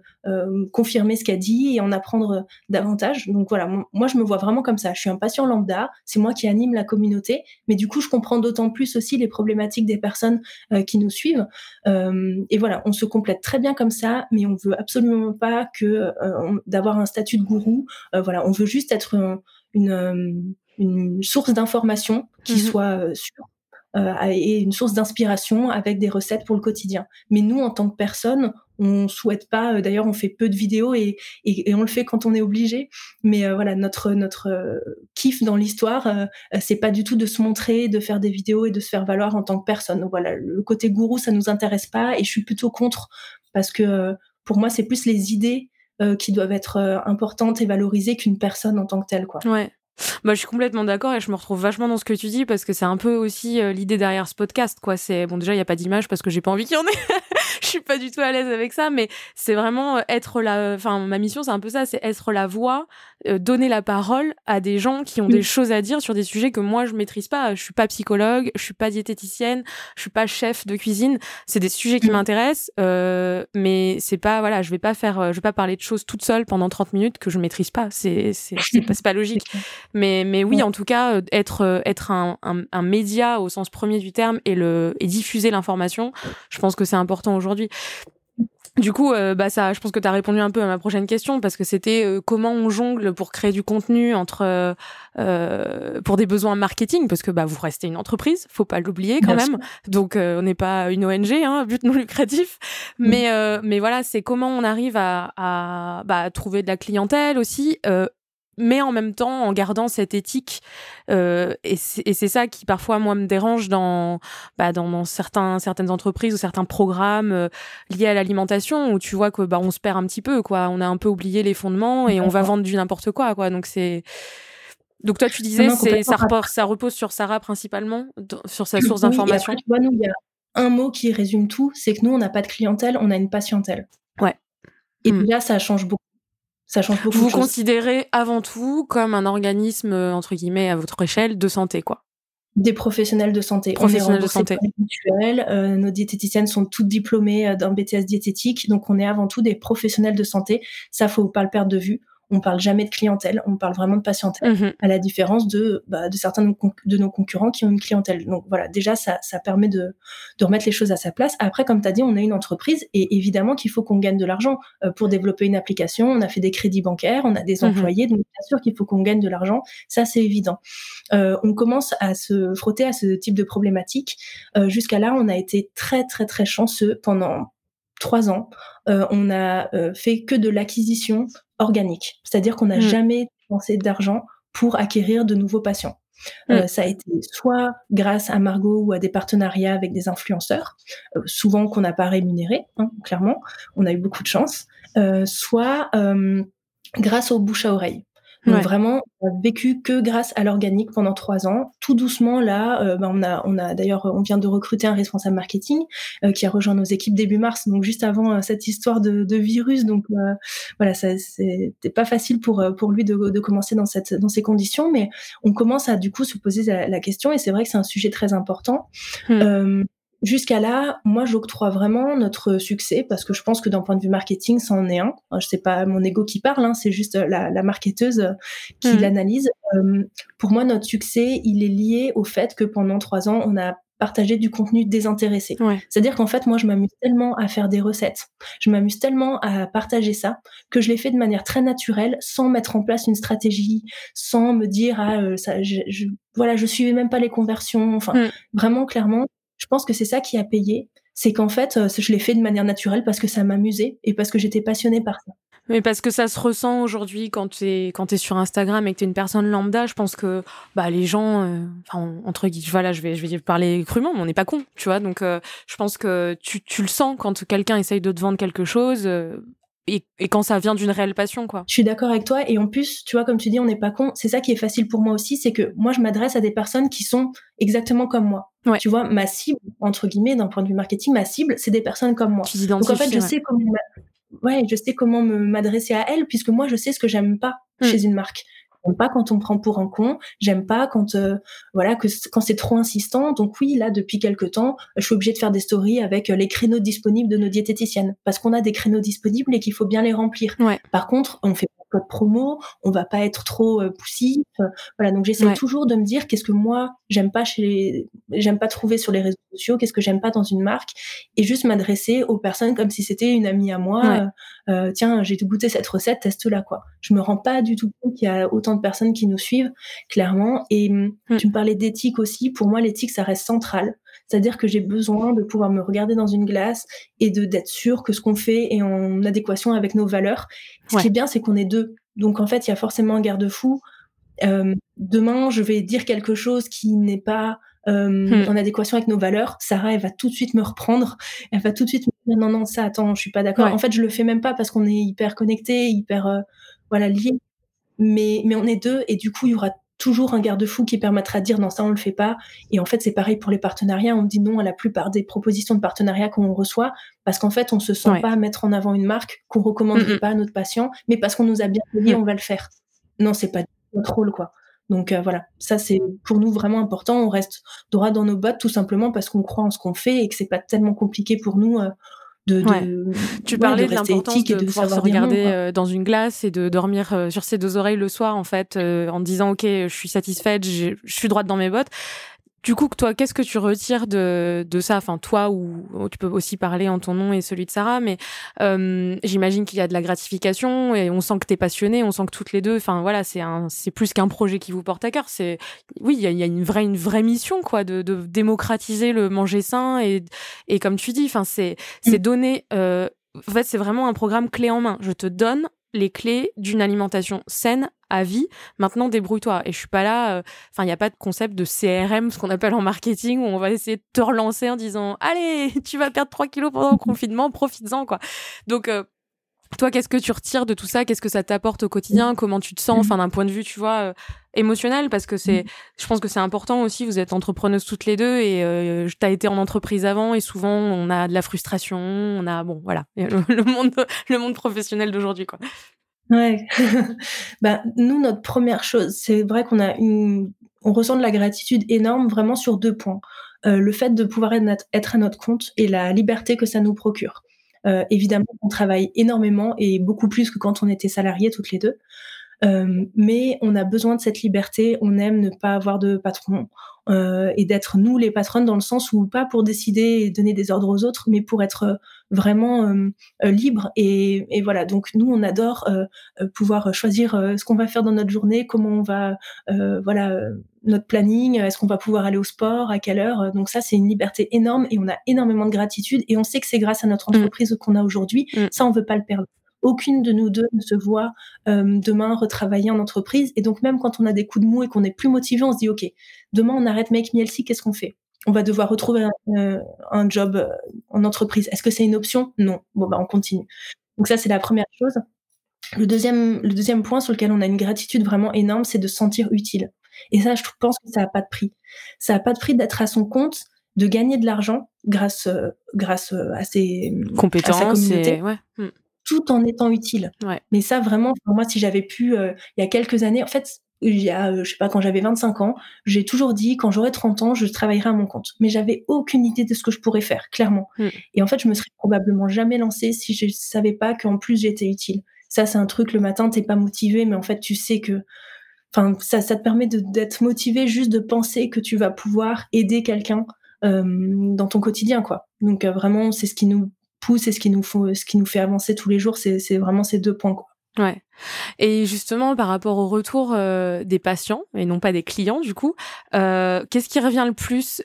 confirmer ce qu'elle dit et en apprendre davantage. Donc voilà, moi je me vois vraiment comme ça, je suis un patient lambda, c'est moi qui anime la communauté, mais du coup je comprends d'autant plus aussi les problématiques des personnes qui nous suivent. et voilà, on se complète très bien comme ça, mais on veut absolument pas que euh, d'avoir un statut de gourou. Euh, voilà, on veut juste être une, euh, une, source d'information qui mmh soit sûre. et une source d'inspiration avec des recettes pour le quotidien. Mais nous, en tant que personne, on souhaite pas. Euh, d'ailleurs, on fait peu de vidéos et, et, on le fait quand on est obligé. Mais euh, voilà, notre notre euh, kiff dans l'histoire, c'est pas du tout de se montrer, de faire des vidéos et de se faire valoir en tant que personne. Donc voilà, le côté gourou, ça nous intéresse pas et je suis plutôt contre parce que pour moi, c'est plus les idées qui doivent être importantes et valorisées qu'une personne en tant que telle, quoi. Ouais. Bah, je suis complètement d'accord et je me retrouve vachement dans ce que tu dis parce que c'est un peu aussi l'idée derrière ce podcast, quoi. C'est bon, déjà, il n'y a pas d'image parce que j'ai pas envie qu'il y en ait. [laughs] je suis pas du tout à l'aise avec ça, mais c'est vraiment être la. Enfin, ma mission, c'est un peu ça, c'est être la voix, euh, donner la parole à des gens qui ont des choses à dire sur des sujets que moi je maîtrise pas. Je suis pas psychologue, je suis pas diététicienne, je suis pas chef de cuisine. C'est des sujets qui m'intéressent, euh, mais c'est pas voilà, je vais pas faire, euh, je vais pas parler de choses toute seule pendant 30 minutes que je maîtrise pas. C'est c'est pas, pas logique. [laughs] Mais mais oui, en tout cas, être être un, un, un média au sens premier du terme et le et diffuser l'information, je pense que c'est important aujourd'hui du coup, euh, bah ça, je pense que tu as répondu un peu à ma prochaine question parce que c'était euh, comment on jongle pour créer du contenu entre euh, pour des besoins marketing parce que bah vous restez une entreprise, faut pas l'oublier quand même. Donc on n'est pas une ONG, hein, but non lucratif. Mais mais voilà, c'est comment on arrive à, à bah, trouver de la clientèle aussi mais en même temps en gardant cette éthique. Euh, et c'est ça qui parfois moi me dérange dans, bah, dans, certains, certaines entreprises ou certains programmes euh, liés à l'alimentation où tu vois que bah, on se perd un petit peu quoi. On a un peu oublié les fondements et on va vendre du n'importe quoi quoi. Donc c'est donc toi tu disais c'est ça, repose, ça repose sur Sarah principalement sur sa source d'information? Vois nous il y a un mot qui résume tout, c'est que nous on n'a pas de clientèle, on a une patientèle. Ouais. Et mmh. là ça change beaucoup ça change beaucoup. Vous vous considérez avant tout comme un organisme euh, entre guillemets à votre échelle de santé, quoi. Des professionnels de santé. Professionnels de santé. Euh, nos diététiciennes sont toutes diplômées euh, d'un BTS diététique, donc on est avant tout des professionnels de santé. Ça, faut pas le perdre de vue on parle jamais de clientèle, on parle vraiment de patientèle, mhm. à la différence de, bah, de certains de nos concurrents qui ont une clientèle. Donc voilà, déjà, ça, ça permet de, de remettre les choses à sa place. Après, comme tu as dit, on a une entreprise et évidemment qu'il faut qu'on gagne de l'argent euh, pour développer une application. On a fait des crédits bancaires, on a des mhm. employés, donc bien sûr qu'il faut qu'on gagne de l'argent. Ça, c'est évident. Euh, on commence à se frotter à ce type de problématique. Euh, jusqu'à là, on a été très, très, très chanceux pendant trois ans, euh, on a euh, fait que de l'acquisition organique, c'est-à-dire qu'on n'a mmh. jamais dépensé d'argent pour acquérir de nouveaux patients. Euh, mmh. ça a été soit grâce à Margot ou à des partenariats avec des influenceurs, souvent qu'on n'a pas rémunéré, hein, clairement, on a eu beaucoup de chance, soit grâce au bouche à oreille. Donc vraiment, on a vécu que grâce à l'organique pendant trois ans. Tout doucement, là, euh, ben, on a, on a d'ailleurs, on vient de recruter un responsable marketing euh, qui a rejoint nos équipes début mars, donc juste avant euh, cette histoire de, de virus. Donc voilà, ça c'était pas facile pour pour lui de, de, commencer dans cette dans ces conditions, mais on commence à du coup se poser la, question et c'est vrai que c'est un sujet très important. Mmh. Jusqu'à là, moi, j'octroie vraiment notre succès parce que je pense que d'un point de vue marketing, ça en est un. Je sais pas mon ego qui parle, hein, c'est juste la, la, marketeuse qui mmh. l'analyse. Euh, pour moi, notre succès, il est lié au fait que pendant trois ans, on a partager du contenu désintéressé. C'est-à-dire qu'en fait, moi, je m'amuse tellement à faire des recettes, je m'amuse tellement à partager ça, que je l'ai fait de manière très naturelle, sans mettre en place une stratégie, sans me dire, ah, euh, ça, je, je, voilà, je suivais même pas les conversions. Enfin, mm. vraiment, clairement, je pense que c'est ça qui a payé. C'est qu'en fait, euh, je l'ai fait de manière naturelle parce que ça m'amusait et parce que j'étais passionnée par ça. Mais parce que ça se ressent aujourd'hui quand tu es quand sur Instagram et que tu es une personne lambda, je pense que bah les gens euh, entre guillemets je vais je vais parler crûment, mais on n'est pas con, tu vois. Donc euh, je pense que tu, tu le sens quand quelqu'un essaye de te vendre quelque chose et, et, quand ça vient d'une réelle passion, quoi. Je suis d'accord avec toi. Et en plus, tu vois, comme tu dis, on n'est pas con. C'est ça qui est facile pour moi aussi, c'est que moi, je m'adresse à des personnes qui sont exactement comme moi. Ouais. Tu vois, ma cible, entre guillemets, d'un point de vue marketing, ma cible, c'est des personnes comme moi. Donc en fait, je sais comment ouais, je sais comment m'adresser à elle puisque moi je sais ce que j'aime pas mm. chez une marque. J'aime pas quand on me prend pour un con. J'aime pas quand euh, voilà que quand c'est trop insistant. Donc oui, là depuis quelques temps, je suis obligée de faire des stories avec euh, les créneaux disponibles de nos diététiciennes parce qu'on a des créneaux disponibles et qu'il faut bien les remplir. Ouais. Par contre, on fait pas de promo, on va pas être trop euh, poussif. voilà, donc j'essaie toujours de me dire qu'est-ce que moi j'aime pas chez les... j'aime pas trouver sur les réseaux sociaux, qu'est-ce que j'aime pas dans une marque et juste m'adresser aux personnes comme si c'était une amie à moi. Euh, tiens, j'ai goûté cette recette, teste-la quoi. Je me rends pas du tout compte qu'il y a autant de personnes qui nous suivent clairement et hum, mm. tu me parlais d'éthique aussi. Pour moi, l'éthique ça reste central. C'est-à-dire que j'ai besoin de pouvoir me regarder dans une glace et de d'être sûr que ce qu'on fait est en adéquation avec nos valeurs. Ce qui est bien, c'est qu'on est deux. Donc en fait, il y a forcément un garde-fou. Euh, demain, je vais dire quelque chose qui n'est pas euh, hmm. en adéquation avec nos valeurs. Sarah, elle va tout de suite me reprendre. Elle va tout de suite me dire non, non, ça, attends, je suis pas d'accord. En fait, je le fais même pas parce qu'on est hyper connectés, hyper euh, voilà liés. Mais mais on est deux et du coup, il y aura toujours un garde-fou qui permettra de dire non ça on le fait pas. Et en fait c'est pareil pour les partenariats. On dit non à la plupart des propositions de partenariat qu'on reçoit parce qu'en fait on se sent pas mettre en avant une marque qu'on recommanderait pas à notre patient mais parce qu'on nous a bien dit mm. on va le faire. Non c'est pas notre rôle quoi. Donc euh, voilà, ça c'est pour nous vraiment important. On reste droit dans nos bottes tout simplement parce qu'on croit en ce qu'on fait et que c'est pas tellement compliqué pour nous euh, de, de, [laughs] Tu parlais de, l'importance de, de pouvoir se regarder euh, dans une glace et de dormir sur ses deux oreilles le soir en fait en disant ok je suis satisfaite, je suis droite dans mes bottes. Du coup, toi, qu'est-ce que tu retires de, de ça? Enfin, toi, ou, tu peux aussi parler en ton nom et celui de Sarah, mais euh, j'imagine qu'il y a de la gratification et on sent que tu es passionné, on sent que toutes les deux, enfin voilà, c'est plus qu'un projet qui vous porte à cœur. C'est, oui, il y a, y a, une vraie, une vraie mission, quoi, de, de démocratiser le manger sain et, et comme tu dis, enfin, c'est, c'est donner. Euh, en fait, c'est vraiment un programme clé en main. Je te donne les clés d'une alimentation saine à vie. Maintenant, débrouille-toi. Et je suis pas là. Euh, enfin, il n'y a pas de concept de CRM, ce qu'on appelle en marketing, où on va essayer de te relancer en disant Allez, [laughs] tu vas perdre 3 kilos pendant le confinement, profites-en, quoi. Donc, euh, toi, qu'est-ce que tu retires de tout ça? Qu'est-ce que ça t'apporte au quotidien? Comment tu te sens? Enfin, d'un point de vue, tu vois, euh, émotionnel, parce que c'est, je pense que c'est important aussi. Vous êtes entrepreneuses toutes les deux et euh, tu as été en entreprise avant et souvent on a de la frustration, on a, bon, voilà, [laughs] le monde, le monde professionnel d'aujourd'hui, quoi. Ouais. [laughs] bah, nous, notre première chose, c'est vrai qu'on a une, on ressent de la gratitude énorme vraiment sur deux points. Euh, le fait de pouvoir être à notre compte et la liberté que ça nous procure. Euh, évidemment, on travaille énormément et beaucoup plus que quand on était salariés toutes les deux. Euh, mais on a besoin de cette liberté, on aime ne pas avoir de patron euh, et d'être nous les patronnes dans le sens où pas pour décider et donner des ordres aux autres, mais pour être euh, vraiment libre. Et, et, voilà, donc nous on adore pouvoir choisir ce qu'on va faire dans notre journée, comment on va, voilà, notre planning, est-ce qu'on va pouvoir aller au sport, à quelle heure. Donc ça c'est une liberté énorme et on a énormément de gratitude et on sait que c'est grâce à notre mmh. entreprise qu'on a aujourd'hui. Mmh. Ça on veut pas le perdre aucune de nous deux ne se voit euh, demain retravailler en entreprise. Et donc même quand on a des coups de mou et qu'on est plus motivé, on se dit ok, demain on arrête Make Me Healthy, qu'est-ce qu'on fait? On va devoir retrouver un, euh, job euh, en entreprise. Est-ce que c'est une option? Non. Bon bah on continue. Donc ça c'est la première chose. Le deuxième, le deuxième point sur lequel on a une gratitude vraiment énorme, c'est de se sentir utile. Et ça, je pense que ça n'a pas de prix. Ça n'a pas de prix d'être à son compte, de gagner de l'argent grâce, grâce à ses compétences, à sa Ouais. Hmm tout en étant utile. Mais ça, vraiment, pour moi, si j'avais pu, euh, il y a quelques années, en fait, il y a, euh, je sais pas, quand j'avais 25 ans, j'ai toujours dit, quand j'aurai 30 ans, je travaillerai à mon compte. Mais j'avais aucune idée de ce que je pourrais faire, clairement. Mm. Et en fait, je me serais probablement jamais lancée si je savais pas qu'en plus j'étais utile. Ça, c'est un truc, le matin, t'es pas motivé, mais en fait, tu sais que, enfin, ça, ça te permet d'être motivé juste de penser que tu vas pouvoir aider quelqu'un dans ton quotidien, quoi. Donc vraiment, c'est ce qui nous pousse et ce qui nous, fait avancer tous les jours, c'est vraiment ces deux points, quoi. Et justement, par rapport au retour des patients, et non pas des clients, du coup, qu'est-ce qui revient le plus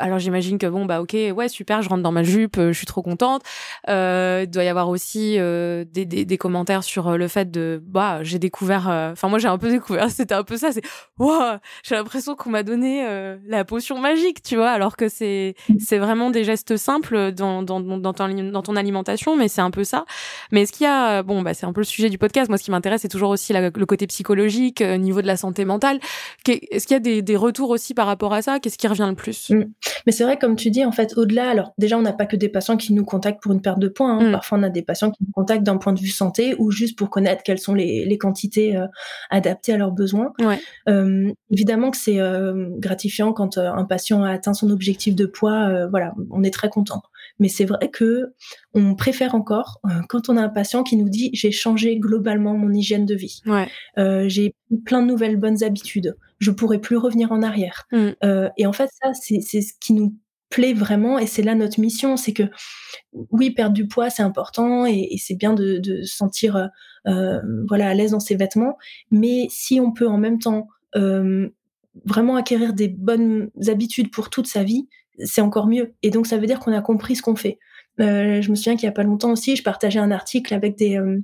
alors j'imagine que bon bah ok ouais super je rentre dans ma jupe euh, je suis trop contente. Euh, il doit y avoir aussi euh, des, commentaires sur euh, le fait de bah j'ai découvert enfin moi j'ai un peu [laughs] découvert c'était un peu ça c'est wow, j'ai l'impression qu'on m'a donné la potion magique tu vois alors que c'est c'est vraiment des gestes simples dans dans, dans, ton, dans ton alimentation mais c'est un peu ça. Mais est-ce qu'il y a bon bah c'est un peu le sujet du podcast moi ce qui m'intéresse c'est toujours aussi le côté psychologique au niveau de la santé mentale est-ce qu'il y a des, des retours aussi par rapport à ça? Qu'est-ce qui revient le plus? Mmh. Mais c'est vrai, comme tu dis, en fait, au-delà, alors déjà, on n'a pas que des patients qui nous contactent pour une perte de poids. Hein. Mm. Parfois, on a des patients qui nous contactent d'un point de vue santé ou juste pour connaître quelles sont les, les quantités euh, adaptées à leurs besoins. Euh, évidemment que c'est euh, gratifiant quand un patient a atteint son objectif de poids. voilà, on est très content. Mais c'est vrai que on préfère encore quand on a un patient qui nous dit j'ai changé globalement mon hygiène de vie. j'ai plein de nouvelles bonnes habitudes je pourrais plus revenir en arrière. Mm. Euh, et en fait, ça, c'est ce qui nous plaît vraiment et c'est là notre mission, c'est que oui, perdre du poids, c'est important et, c'est bien de, de se sentir euh, voilà à l'aise dans ses vêtements, mais si on peut en même temps euh, vraiment acquérir des bonnes habitudes pour toute sa vie, c'est encore mieux. Et donc ça veut dire qu'on a compris ce qu'on fait. Euh, je me souviens qu'il y a pas longtemps aussi, je partageais un article avec des, euh,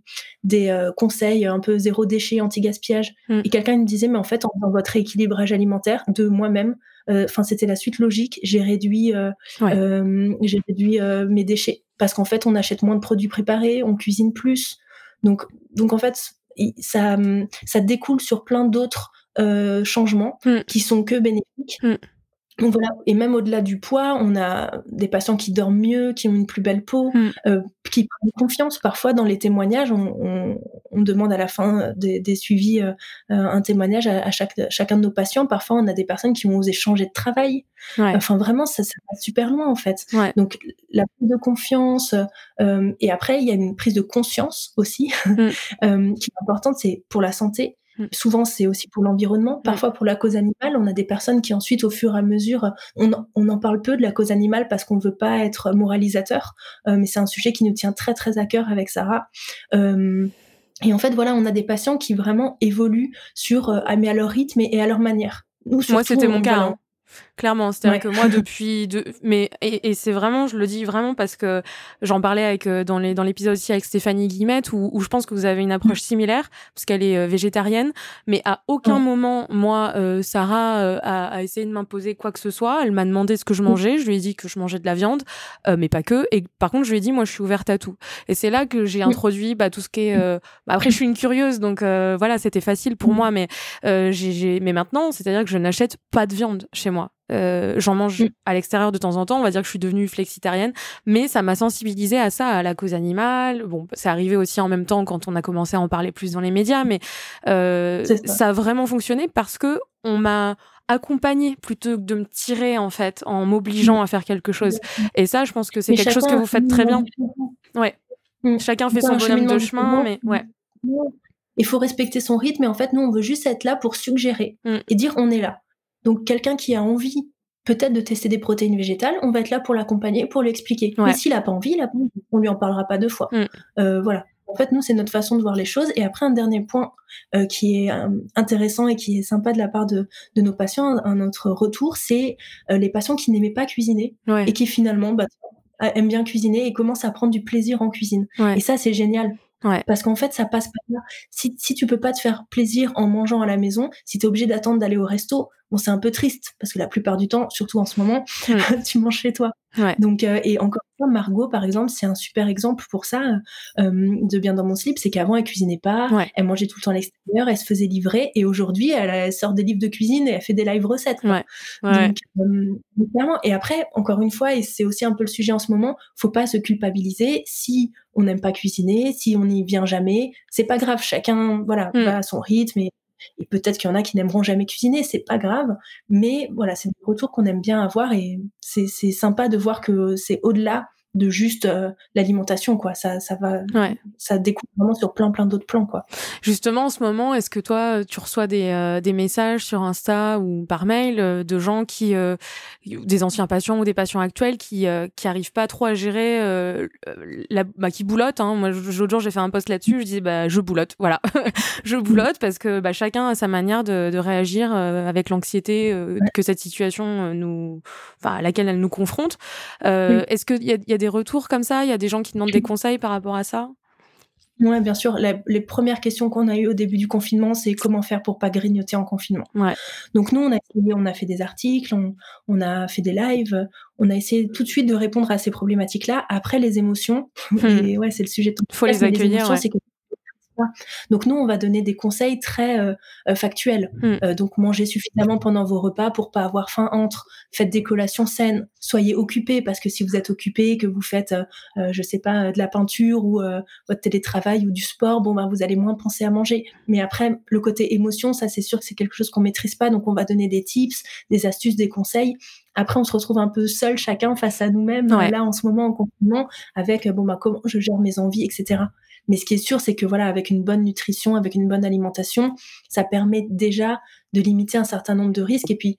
des euh, conseils un peu zéro déchet, anti-gaspillage. Mm. Et quelqu'un me disait, mais en fait, dans votre rééquilibrage alimentaire de moi-même, enfin, c'était la suite logique. J'ai réduit, j'ai réduit mes déchets parce qu'en fait, on achète moins de produits préparés, on cuisine plus. Donc, donc en fait, ça, ça découle sur plein d'autres changements mm. qui sont que bénéfiques. Mm. Donc voilà, et même au-delà du poids, on a des patients qui dorment mieux, qui ont une plus belle peau, mm. euh, qui prennent confiance. Parfois, dans les témoignages, on, on, on demande à la fin des, des suivis euh, un témoignage à, à, chaque, chacun de nos patients. Parfois, on a des personnes qui ont osé changer de travail. Enfin, vraiment, ça, ça va super loin en fait. Donc, la prise de confiance. Euh, et après, il y a une prise de conscience aussi, mm. [laughs] euh, qui est importante. C'est pour la santé. Souvent, c'est aussi pour l'environnement. Parfois, pour la cause animale, on a des personnes qui ensuite, au fur et à mesure, on, on en parle peu de la cause animale parce qu'on ne veut pas être moralisateur, euh, mais c'est un sujet qui nous tient très très à cœur avec Sarah. Euh, et en fait, voilà, on a des patients qui vraiment évoluent sur, euh, mais à leur rythme et, à leur manière. Nous, Moi, c'était mon cas. Hein. Clairement, c'est-à-dire que moi depuis de, mais et, et c'est vraiment, je le dis vraiment parce que j'en parlais avec euh, dans les dans l'épisode aussi avec Stéphanie Guillemette où, où, je pense que vous avez une approche mm. similaire parce qu'elle est euh, végétarienne, mais à aucun mm. moment moi euh, Sarah a, a, essayé de m'imposer quoi que ce soit. Elle m'a demandé ce que je mm. mangeais, je lui ai dit que je mangeais de la viande, mais pas que. Et par contre, je lui ai dit moi je suis ouverte à tout. Et c'est là que j'ai introduit bah, tout ce qui est. Bah, après, je suis une curieuse, donc voilà, c'était facile pour moi, mais j'ai mais maintenant, c'est-à-dire que je n'achète pas de viande chez moi. Euh, j'en mange mm. à l'extérieur de temps en temps. On va dire que je suis devenue flexitarienne, mais ça m'a sensibilisée à ça, à la cause animale. Bon, c'est arrivé aussi en même temps quand on a commencé à en parler plus dans les médias, mais euh, ça. a vraiment fonctionné parce que on m'a accompagnée plutôt que de me tirer en fait en m'obligeant mm. à faire quelque chose. Et ça, je pense que c'est quelque chose que vous faites très bien. Ouais. Mm. Chacun fait son bonhomme de chemin, mais ouais. Il faut respecter son rythme, et en fait, nous, on veut juste être là pour suggérer et dire on est là. Donc quelqu'un qui a envie peut-être de tester des protéines végétales, on va être là pour l'accompagner, pour l'expliquer. Mais s'il n'a pas envie, là, on lui en parlera pas deux fois. Mm. Euh, voilà. En fait, nous, c'est notre façon de voir les choses. Et après, un dernier point euh, qui est euh, intéressant et qui est sympa de la part de, nos patients, un, autre retour, c'est les patients qui n'aimaient pas cuisiner et qui finalement bah, aiment bien cuisiner et commencent à prendre du plaisir en cuisine. Et ça, c'est génial. Parce qu'en fait, ça passe pas là. Si, si tu peux pas te faire plaisir en mangeant à la maison, si tu es obligé d'attendre d'aller au resto, bon, c'est un peu triste parce que la plupart du temps, surtout en ce moment, [laughs] tu manges chez toi. Donc, euh, et encore Margot, par exemple, c'est un super exemple pour ça, euh, de bien dans mon slip, c'est qu'avant, elle cuisinait pas, elle mangeait tout le temps à l'extérieur, elle se faisait livrer, et aujourd'hui, elle, sort des livres de cuisine et elle fait des live recettes. Donc, euh, clairement. Et après, encore une fois, et c'est aussi un peu le sujet en ce moment, faut pas se culpabiliser si on n'aime pas cuisiner, si on n'y vient jamais, c'est pas grave, chacun, voilà, mm. va à son rythme et et peut-être qu'il y en a qui n'aimeront jamais cuisiner, c'est pas grave. Mais voilà, c'est des retours qu'on aime bien avoir et c'est sympa de voir que c'est au-delà de juste l'alimentation, quoi. Ça, ça va, ça découle vraiment sur plein, plein d'autres plans, quoi. Justement, en ce moment, est-ce que toi, tu reçois des, des messages sur Insta ou par mail de gens qui, des anciens patients ou des patients actuels qui, qui arrivent pas trop à gérer, la, bah, qui boulotte. Hein. Moi, l'autre jour, j'ai fait un post là-dessus. Je dis, bah, je boulotte. Voilà, [laughs] je boulotte parce que bah, chacun a sa manière de, de réagir avec l'anxiété que cette situation nous, enfin, à laquelle elle nous confronte. Est-ce qu'il y, y a des retours comme ça? Il y a des gens qui demandent des conseils par rapport à ça? Oui, bien sûr. les premières questions qu'on a eues au début du confinement, c'est comment faire pour pas grignoter en confinement? Ouais. Donc nous, on a on a fait des articles, on, a fait des lives, on a essayé tout de suite de répondre à ces problématiques-là. Après les émotions, [laughs] hmm. et ouais, c'est le sujet. Il faut les accueillir. Donc nous, on va donner des conseils très euh, euh, factuels. Hmm. Euh, donc mangez suffisamment pendant vos repas pour pas avoir faim entre. Faites des collations saines. Soyez occupés parce que si vous êtes occupé, que vous faites, je sais pas, de la peinture ou votre télétravail ou du sport, bon ben vous allez moins penser à manger. Mais après, le côté émotion, ça c'est sûr que c'est quelque chose qu'on maîtrise pas. Donc on va donner des tips, des astuces, des conseils. Après, on se retrouve un peu seul chacun face à nous-mêmes là en ce moment en confinement avec bon bah comment je gère mes envies, etc. Mais ce qui est sûr, c'est que voilà, avec une bonne nutrition, avec une bonne alimentation, ça permet déjà de limiter un certain nombre de risques. Et puis,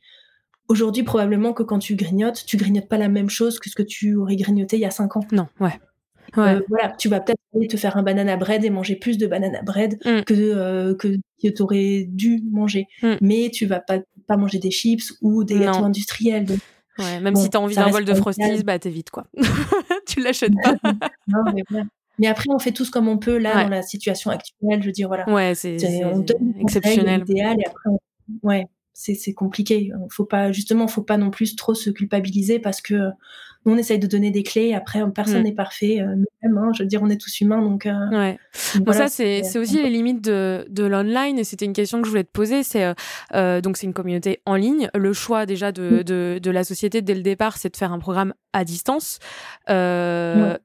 aujourd'hui, probablement que quand tu grignotes, tu grignotes pas la même chose que ce que tu aurais grignoté il y a cinq ans. Non, ouais. Euh, voilà, tu vas peut-être aller te faire un banana bread et manger plus de banana bread mm. que euh, que tu aurais dû manger. Mm. Mais tu vas pas pas manger des chips ou des gâteaux industriels. ouais, même si tu as envie d'un bol de frosties, bah t'évites quoi. [laughs] tu l'achètes pas. [laughs] non, mais mais après, on fait tous comme on peut là dans la situation actuelle. Je veux dire, voilà. Ouais, c'est exceptionnel. Idéal, et après, ouais, c'est compliqué. Faut pas, justement, faut pas non plus trop se culpabiliser parce que nous, on essaye de donner des clés. Après, personne mm. n'est parfait. Euh, nous-mêmes, hein, je veux dire, on est tous humains. Donc, euh, ouais. bon, ça, c'est aussi les limites de, de l'online. Et c'était une question que je voulais te poser. C'est euh, donc, c'est une communauté en ligne. Le choix déjà de, mm. de, de, la société dès le départ, c'est de faire un programme à distance. Euh,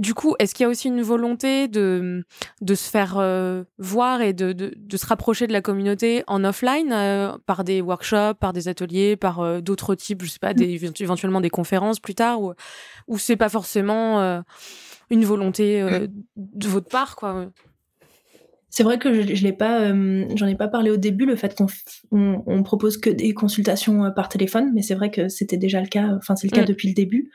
du coup, est-ce qu'il y a aussi une volonté de, de se faire euh, voir et de, de, se rapprocher de la communauté en offline euh, par des workshops, par des ateliers, par euh, d'autres types, je sais pas, des, éventuellement des conférences plus tard, ou, ou c'est pas forcément une volonté de votre part, quoi c'est vrai que je, je l'ai pas, j'en ai pas parlé au début, le fait qu'on on, propose que des consultations par téléphone, mais c'est vrai que c'était déjà le cas, enfin c'est le cas mmh. depuis le début.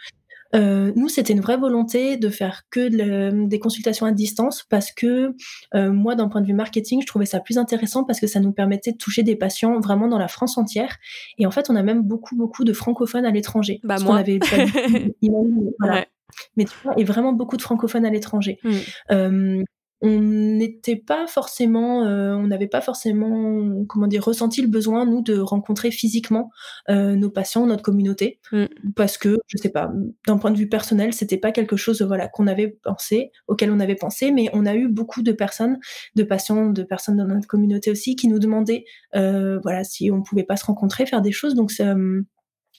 Euh, nous, c'était une vraie volonté de faire que des consultations à distance parce que euh, moi, d'un point de vue marketing, je trouvais ça plus intéressant parce que ça nous permettait de toucher des patients vraiment dans la France entière. Et en fait, on a même beaucoup, beaucoup de francophones à l'étranger. Bah, moi. Avait [laughs] voilà. Mais tu vois, et vraiment beaucoup de francophones à l'étranger. Mm. Euh, on n'était pas forcément, euh, on n'avait pas forcément, comment dire, ressenti le besoin nous de rencontrer physiquement euh, nos patients, notre communauté, mm. parce que je sais pas, d'un point de vue personnel, c'était pas quelque chose, voilà, qu'on avait pensé, auquel on avait pensé, mais on a eu beaucoup de personnes, de patients, de personnes dans notre communauté aussi, qui nous demandaient, euh, voilà, si on pouvait pas se rencontrer, faire des choses, donc ça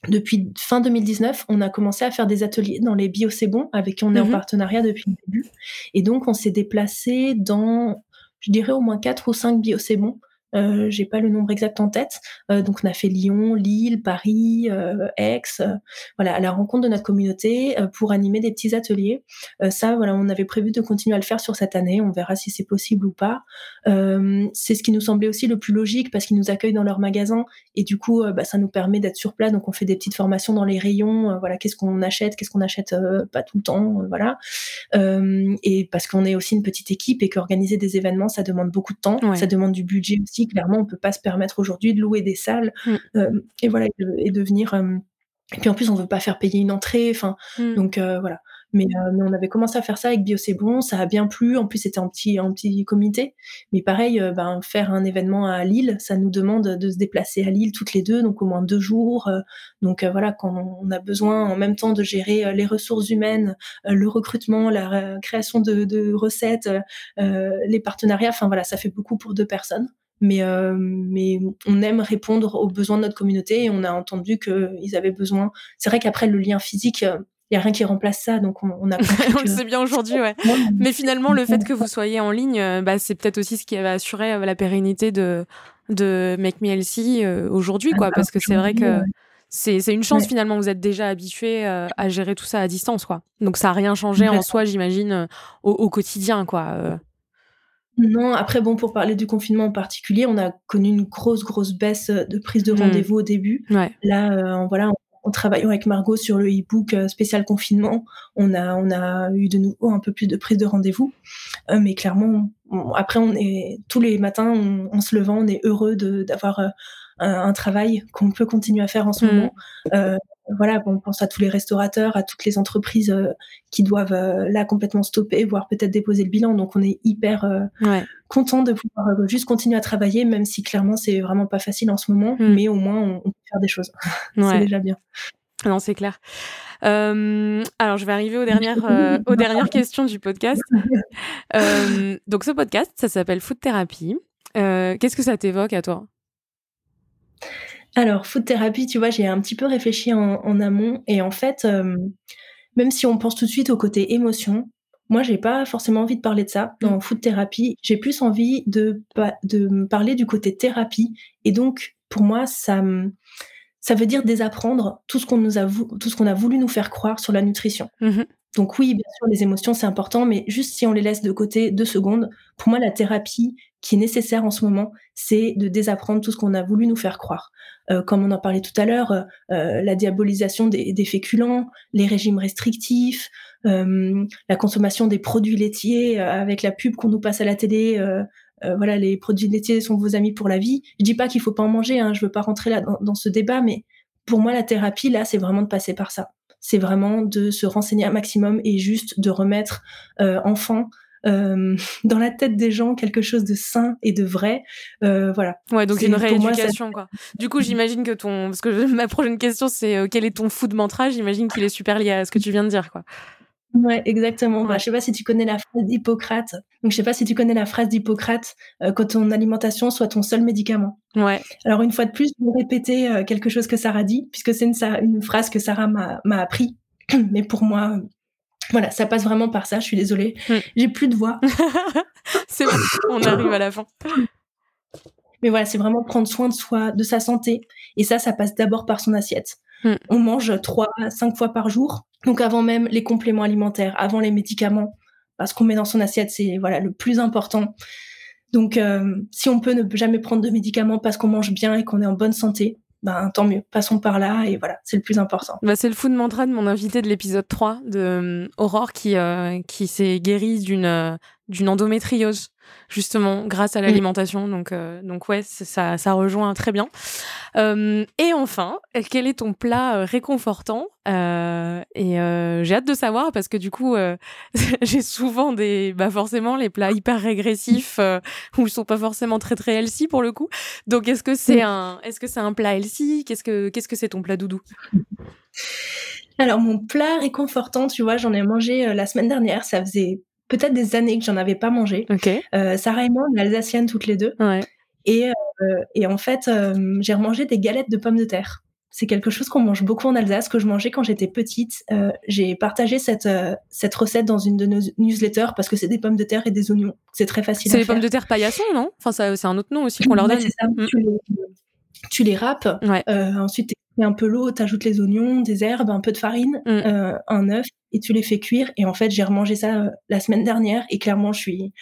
depuis fin 2019, on a commencé à faire des ateliers dans les bio avec qui on est en mhm. partenariat depuis le début. Et donc, on s'est déplacé dans, je dirais, au moins quatre ou cinq bio euh, j'ai pas le nombre exact en tête. Euh, donc on a fait Lyon, Lille, Paris, euh, Aix, voilà, à la rencontre de notre communauté pour animer des petits ateliers. ça, voilà, on avait prévu de continuer à le faire sur cette année. On verra si c'est possible ou pas. c'est ce qui nous semblait aussi le plus logique parce qu'ils nous accueillent dans leur magasin et du coup, bah, ça nous permet d'être sur place. Donc on fait des petites formations dans les rayons. voilà, qu'est-ce qu'on achète, qu'est-ce qu'on achète pas tout le temps, voilà. et parce qu'on est aussi une petite équipe et qu'organiser des événements, ça demande beaucoup de temps, ça demande du budget aussi clairement, on peut pas se permettre aujourd'hui de louer des salles mm. euh, et voilà et de, venir. Euh, et puis en plus, on veut pas faire payer une entrée. Enfin, mm. donc euh, voilà. Mais, on avait commencé à faire ça avec Bio C'est Bon, ça a bien plu. En plus, c'était en petit, en petit comité. Mais pareil, ben, faire un événement à Lille, ça nous demande de se déplacer à Lille toutes les deux, donc au moins deux jours. donc voilà, quand on a besoin en même temps de gérer les ressources humaines, le recrutement, la création de, de recettes, les partenariats, enfin voilà, ça fait beaucoup pour deux personnes mais, euh, mais on aime répondre aux besoins de notre communauté et on a entendu qu'ils avaient besoin. C'est vrai qu'après, le lien physique, il n'y a rien qui remplace ça, donc on, a. [laughs] on le sait bien aujourd'hui, ouais. Mais finalement, le fait que vous soyez en ligne, euh, bah, c'est peut-être aussi ce qui va assurer euh, la pérennité de, de Make Me Healthy aujourd'hui, quoi, parce que c'est vrai que c'est une chance finalement. Vous êtes déjà habitué à gérer tout ça à distance, quoi. Donc ça n'a rien changé en soi, j'imagine, au, au, quotidien, quoi. Non, après, bon, pour parler du confinement en particulier, on a connu une grosse, grosse baisse euh, de prise de mmh. rendez-vous au début. Là, euh, voilà, en, travaillant avec Margot sur le e-book euh, spécial confinement, on a, on a eu de nouveau un peu plus de prise de rendez-vous. mais clairement, après, on est tous les matins, on, se levant, on est heureux d'avoir un, un, travail qu'on peut continuer à faire en ce mmh. moment voilà, on pense à tous les restaurateurs, à toutes les entreprises euh, qui doivent euh, là complètement stopper, voire peut-être déposer le bilan. Donc on est hyper euh, content de pouvoir juste continuer à travailler, même si clairement c'est vraiment pas facile en ce moment, mm. mais au moins on, peut faire des choses. [laughs] c'est déjà bien. Non, c'est clair. alors, je vais arriver aux dernières, [laughs] aux dernières questions du podcast. [laughs] donc, ce podcast, ça s'appelle Food Therapy. Qu'est-ce que ça t'évoque à toi? Alors, food thérapie, tu vois, j'ai un petit peu réfléchi en, amont et en fait, euh, même si on pense tout de suite au côté émotion, moi, j'ai pas forcément envie de parler de ça dans food thérapie. J'ai plus envie de, de parler du côté thérapie et donc, pour moi, ça, ça veut dire désapprendre tout ce qu'on nous a, tout ce qu'on a voulu nous faire croire sur la nutrition. Mmh donc oui, bien sûr, les émotions, c'est important, mais juste si on les laisse de côté deux secondes, pour moi, la thérapie qui est nécessaire en ce moment, c'est de désapprendre tout ce qu'on a voulu nous faire croire. Euh, comme on en parlait tout à l'heure, euh, la diabolisation des, féculents, les régimes restrictifs, euh, la consommation des produits laitiers avec la pub qu'on nous passe à la télé. voilà, les produits laitiers sont vos amis pour la vie. Je dis pas qu'il faut pas en manger, hein, je veux pas rentrer là dans ce débat, mais pour moi, la thérapie, là, c'est vraiment de passer par ça c'est vraiment de se renseigner un maximum et juste de remettre euh, euh, [laughs] dans la tête des gens quelque chose de sain et de vrai. Euh, voilà. Ouais, donc une rééducation, quoi. Du coup, j'imagine que ton. Parce que [laughs] ma prochaine question, c'est quel est ton food mantra? J'imagine qu'il est super lié à ce que tu viens de dire, quoi. Ouais, exactement. Bah, je sais pas si tu connais la phrase d'Hippocrate. Donc, je sais pas si tu connais la phrase d'Hippocrate euh, que ton alimentation soit ton seul médicament. Ouais. Alors, une fois de plus, je vais répéter euh, quelque chose que Sarah dit, puisque c'est une, une, phrase que Sarah m'a appris. [clears throat] Mais pour moi, voilà, ça passe vraiment par ça. Je suis désolée. Hmm. J'ai plus de voix. [laughs] c'est bon, on arrive à la fin. Mais voilà, c'est vraiment prendre soin de soi, de sa santé. Et ça, ça passe d'abord par son assiette. Hmm. On mange trois, cinq fois par jour. Donc avant même les compléments alimentaires, avant les médicaments, parce qu'on met dans son assiette, c'est voilà le plus important. Donc euh, si on peut ne jamais prendre de médicaments parce qu'on mange bien et qu'on est en bonne santé, ben tant mieux, passons par là et voilà, c'est le plus important. Bah, c'est le fou de mantra de mon invité de l'épisode 3 de euh, Aurore qui euh, s'est guérie d'une d'une endométriose justement grâce à l'alimentation. Donc, euh, donc ouais, ça, ça rejoint très bien. Euh, et enfin, quel est ton plat euh, réconfortant? Et j'ai hâte de savoir parce que du coup, [laughs] j'ai souvent des, bah forcément, les plats hyper régressifs où ils sont pas forcément très très healthy pour le coup. Donc, est-ce que c'est un, est-ce que c'est un plat healthy? Qu'est-ce que, qu'est-ce que c'est ton plat doudou? Alors mon plat réconfortant, tu vois, j'en ai mangé la semaine dernière. Ça faisait peut-être des années que j'en avais pas mangé. Euh, Sarah et moi, on est alsaciennes toutes les deux. Et, euh, et, en fait, euh, j'ai remangé des galettes de pommes de terre. C'est quelque chose qu'on mange beaucoup en Alsace, que je mangeais quand j'étais petite. j'ai partagé cette, cette recette dans une de nos newsletters parce que c'est des pommes de terre et des oignons. C'est très facile C'est des pommes de terre paillassons, non? Enfin, c'est un autre nom aussi qu'on leur donne. Ça. Mm. Tu, les, tu, les, râpes. ensuite, un peu l'eau, tu ajoutes les oignons, des herbes, un peu de farine, mm. euh, un œuf, et tu les fais cuire. Et en fait, j'ai remangé ça euh, la semaine dernière, et clairement, je suis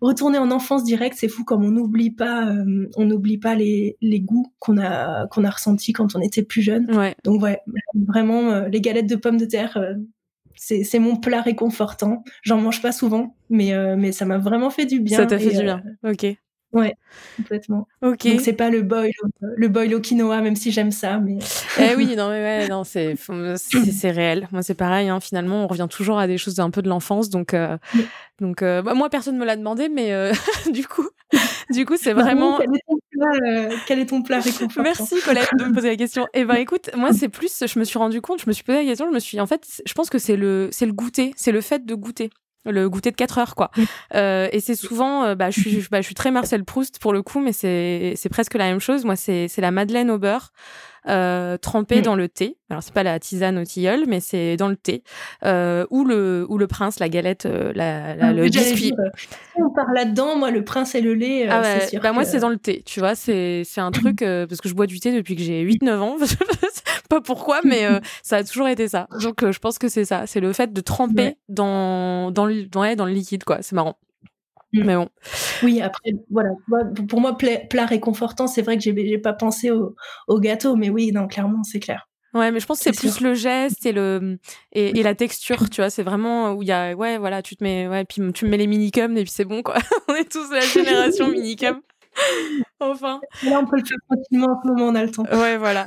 retournée en enfance direct. C'est fou comme on n'oublie pas, euh, on n'oublie pas les, les goûts qu'on a qu'on a ressentis quand on était plus jeune. Donc ouais, vraiment les galettes de pommes de terre. c'est mon plat réconfortant. J'en mange pas souvent, mais, mais ça m'a vraiment fait du bien. Ça t'a fait du bien. Ok. Ouais, complètement. Ok. Donc c'est pas le boil, le boil au quinoa, même si j'aime ça, mais. [laughs] eh oui, non mais ouais, non c'est c'est réel. Moi c'est pareil. Hein, finalement, on revient toujours à des choses un peu de l'enfance, donc euh, donc euh, bah, moi personne me l'a demandé, mais euh, [laughs] du coup [laughs] du coup c'est vraiment. Quel est ton plat, réconfortant? Merci Colette de me poser la question. Eh ben écoute, moi c'est plus, je me suis rendu compte, je me suis posé la question, je me suis en fait, je pense que c'est le c'est le goûter, c'est le fait de goûter le goûter de 4 heures quoi. Euh, et c'est souvent, euh, bah, je suis, bah, je suis très Marcel Proust pour le coup, mais c'est, c'est presque la même chose. Moi, c'est, c'est la madeleine au beurre euh, trempée mm. dans le thé. Alors c'est pas la tisane au tilleul, mais c'est dans le thé. Euh, ou le ou le prince, la galette, euh, la, la, ah, le biscuit. on part là-dedans, moi le prince et le lait, ah c'est sûr. Bah, moi c'est dans le thé, tu vois, c'est c'est un truc parce que je bois du thé depuis que j'ai 8-9 ans [laughs] pas pourquoi, [laughs] mais ça a toujours été ça. Donc je pense que c'est ça. C'est le fait de tremper dans, dans, le, dans, dans le liquide, quoi. C'est marrant. Mm. Mais bon. Oui, après, voilà. Pour moi, plat, réconfortant, c'est vrai que j'ai pas pensé au, au, gâteau, mais oui, non, clairement, c'est clair. Ouais, mais je pense que c'est plus le geste et le et, et la texture, tu vois. C'est vraiment où il y a ouais, voilà, tu te mets ouais, puis tu me mets les minicums et puis c'est bon quoi. [laughs] On est tous de la génération [laughs] minicum. [laughs] enfin. Là, on peut le faire tranquillement en ce moment, on a le temps. Ouais, voilà.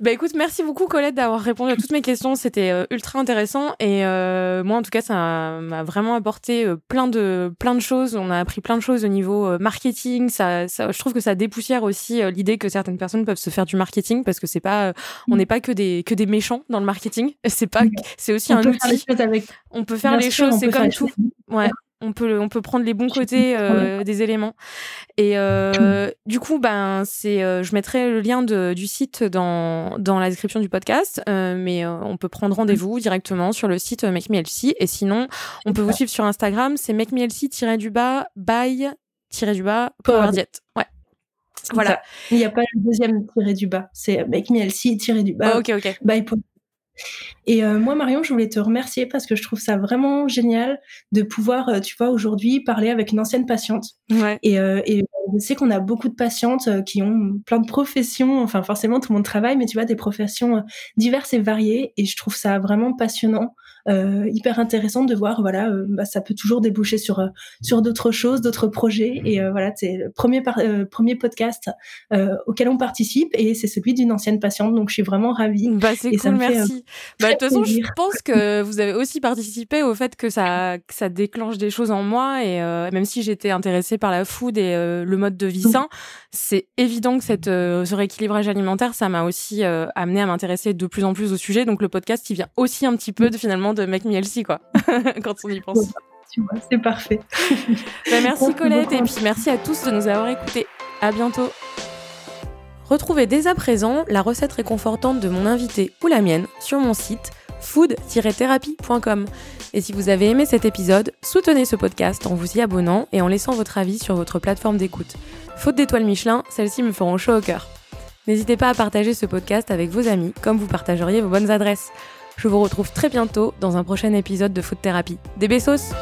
bah écoute, merci beaucoup Colette d'avoir répondu à toutes mes questions. C'était euh, ultra intéressant et euh, moi, en tout cas, ça m'a vraiment apporté euh, plein de plein de choses. On a appris plein de choses au niveau marketing. Ça, ça, je trouve que ça dépoussière aussi l'idée que certaines personnes peuvent se faire du marketing parce que c'est pas, on mm. n'est pas que des que des méchants dans le marketing. [laughs] C'est pas, c'est aussi un outil. On peut faire les choses. C'est comme tout. Ouais on peut on peut prendre les bons côtés euh, des éléments. Et euh, du coup ben c'est euh, je mettrai le lien de, du site dans, dans la description du podcast. Mais on peut prendre rendez-vous directement sur le site Make Me et sinon on peut vous suivre sur Instagram. C'est Make Me tiré du bas by tiré du bas Power Diet. Ouais. Voilà. il n'y a pas le deuxième tiré du bas. C'est Make Me tiré du bas ok ok. by et euh, moi, Marion, je voulais te remercier parce que je trouve ça vraiment génial de pouvoir, euh, tu vois, aujourd'hui parler avec une ancienne patiente. Ouais. Et, euh, et je sais qu'on a beaucoup de patientes qui ont plein de professions. Enfin, forcément, tout le monde travaille, mais tu vois, des professions diverses et variées. Et je trouve ça vraiment passionnant euh, hyper intéressant de voir, voilà, euh, bah, ça peut toujours déboucher sur euh, sur d'autres choses, d'autres projets. Et voilà, c'est le premier premier podcast auquel on participe et c'est celui d'une ancienne patiente. Donc je suis vraiment ravie. Bah c'est cool, merci. Bah, de toute façon, je pense que vous avez aussi participé au fait que ça que ça déclenche des choses en moi et même si j'étais intéressée par la food et le mode de vie sain, c'est évident que cette ce rééquilibrage alimentaire, ça m'a aussi amené à m'intéresser de plus en plus au sujet. Donc le podcast, il vient aussi un petit peu de finalement de Make Me quoi, [laughs] quand on y pense. c'est parfait. [laughs] Bah, merci Colette et puis merci à tous de nous avoir écoutés. À bientôt. Retrouvez dès à présent la recette réconfortante de mon invité ou la mienne sur mon site food-thérapie.com. Et si vous avez aimé cet épisode, soutenez ce podcast en vous y abonnant et en laissant votre avis sur votre plateforme d'écoute. Faute d'étoiles Michelin, celles-ci me feront chaud au cœur. N'hésitez pas à partager ce podcast avec vos amis comme vous partageriez vos bonnes adresses. Je vous retrouve très bientôt dans un prochain épisode de Food Thérapie. Des besos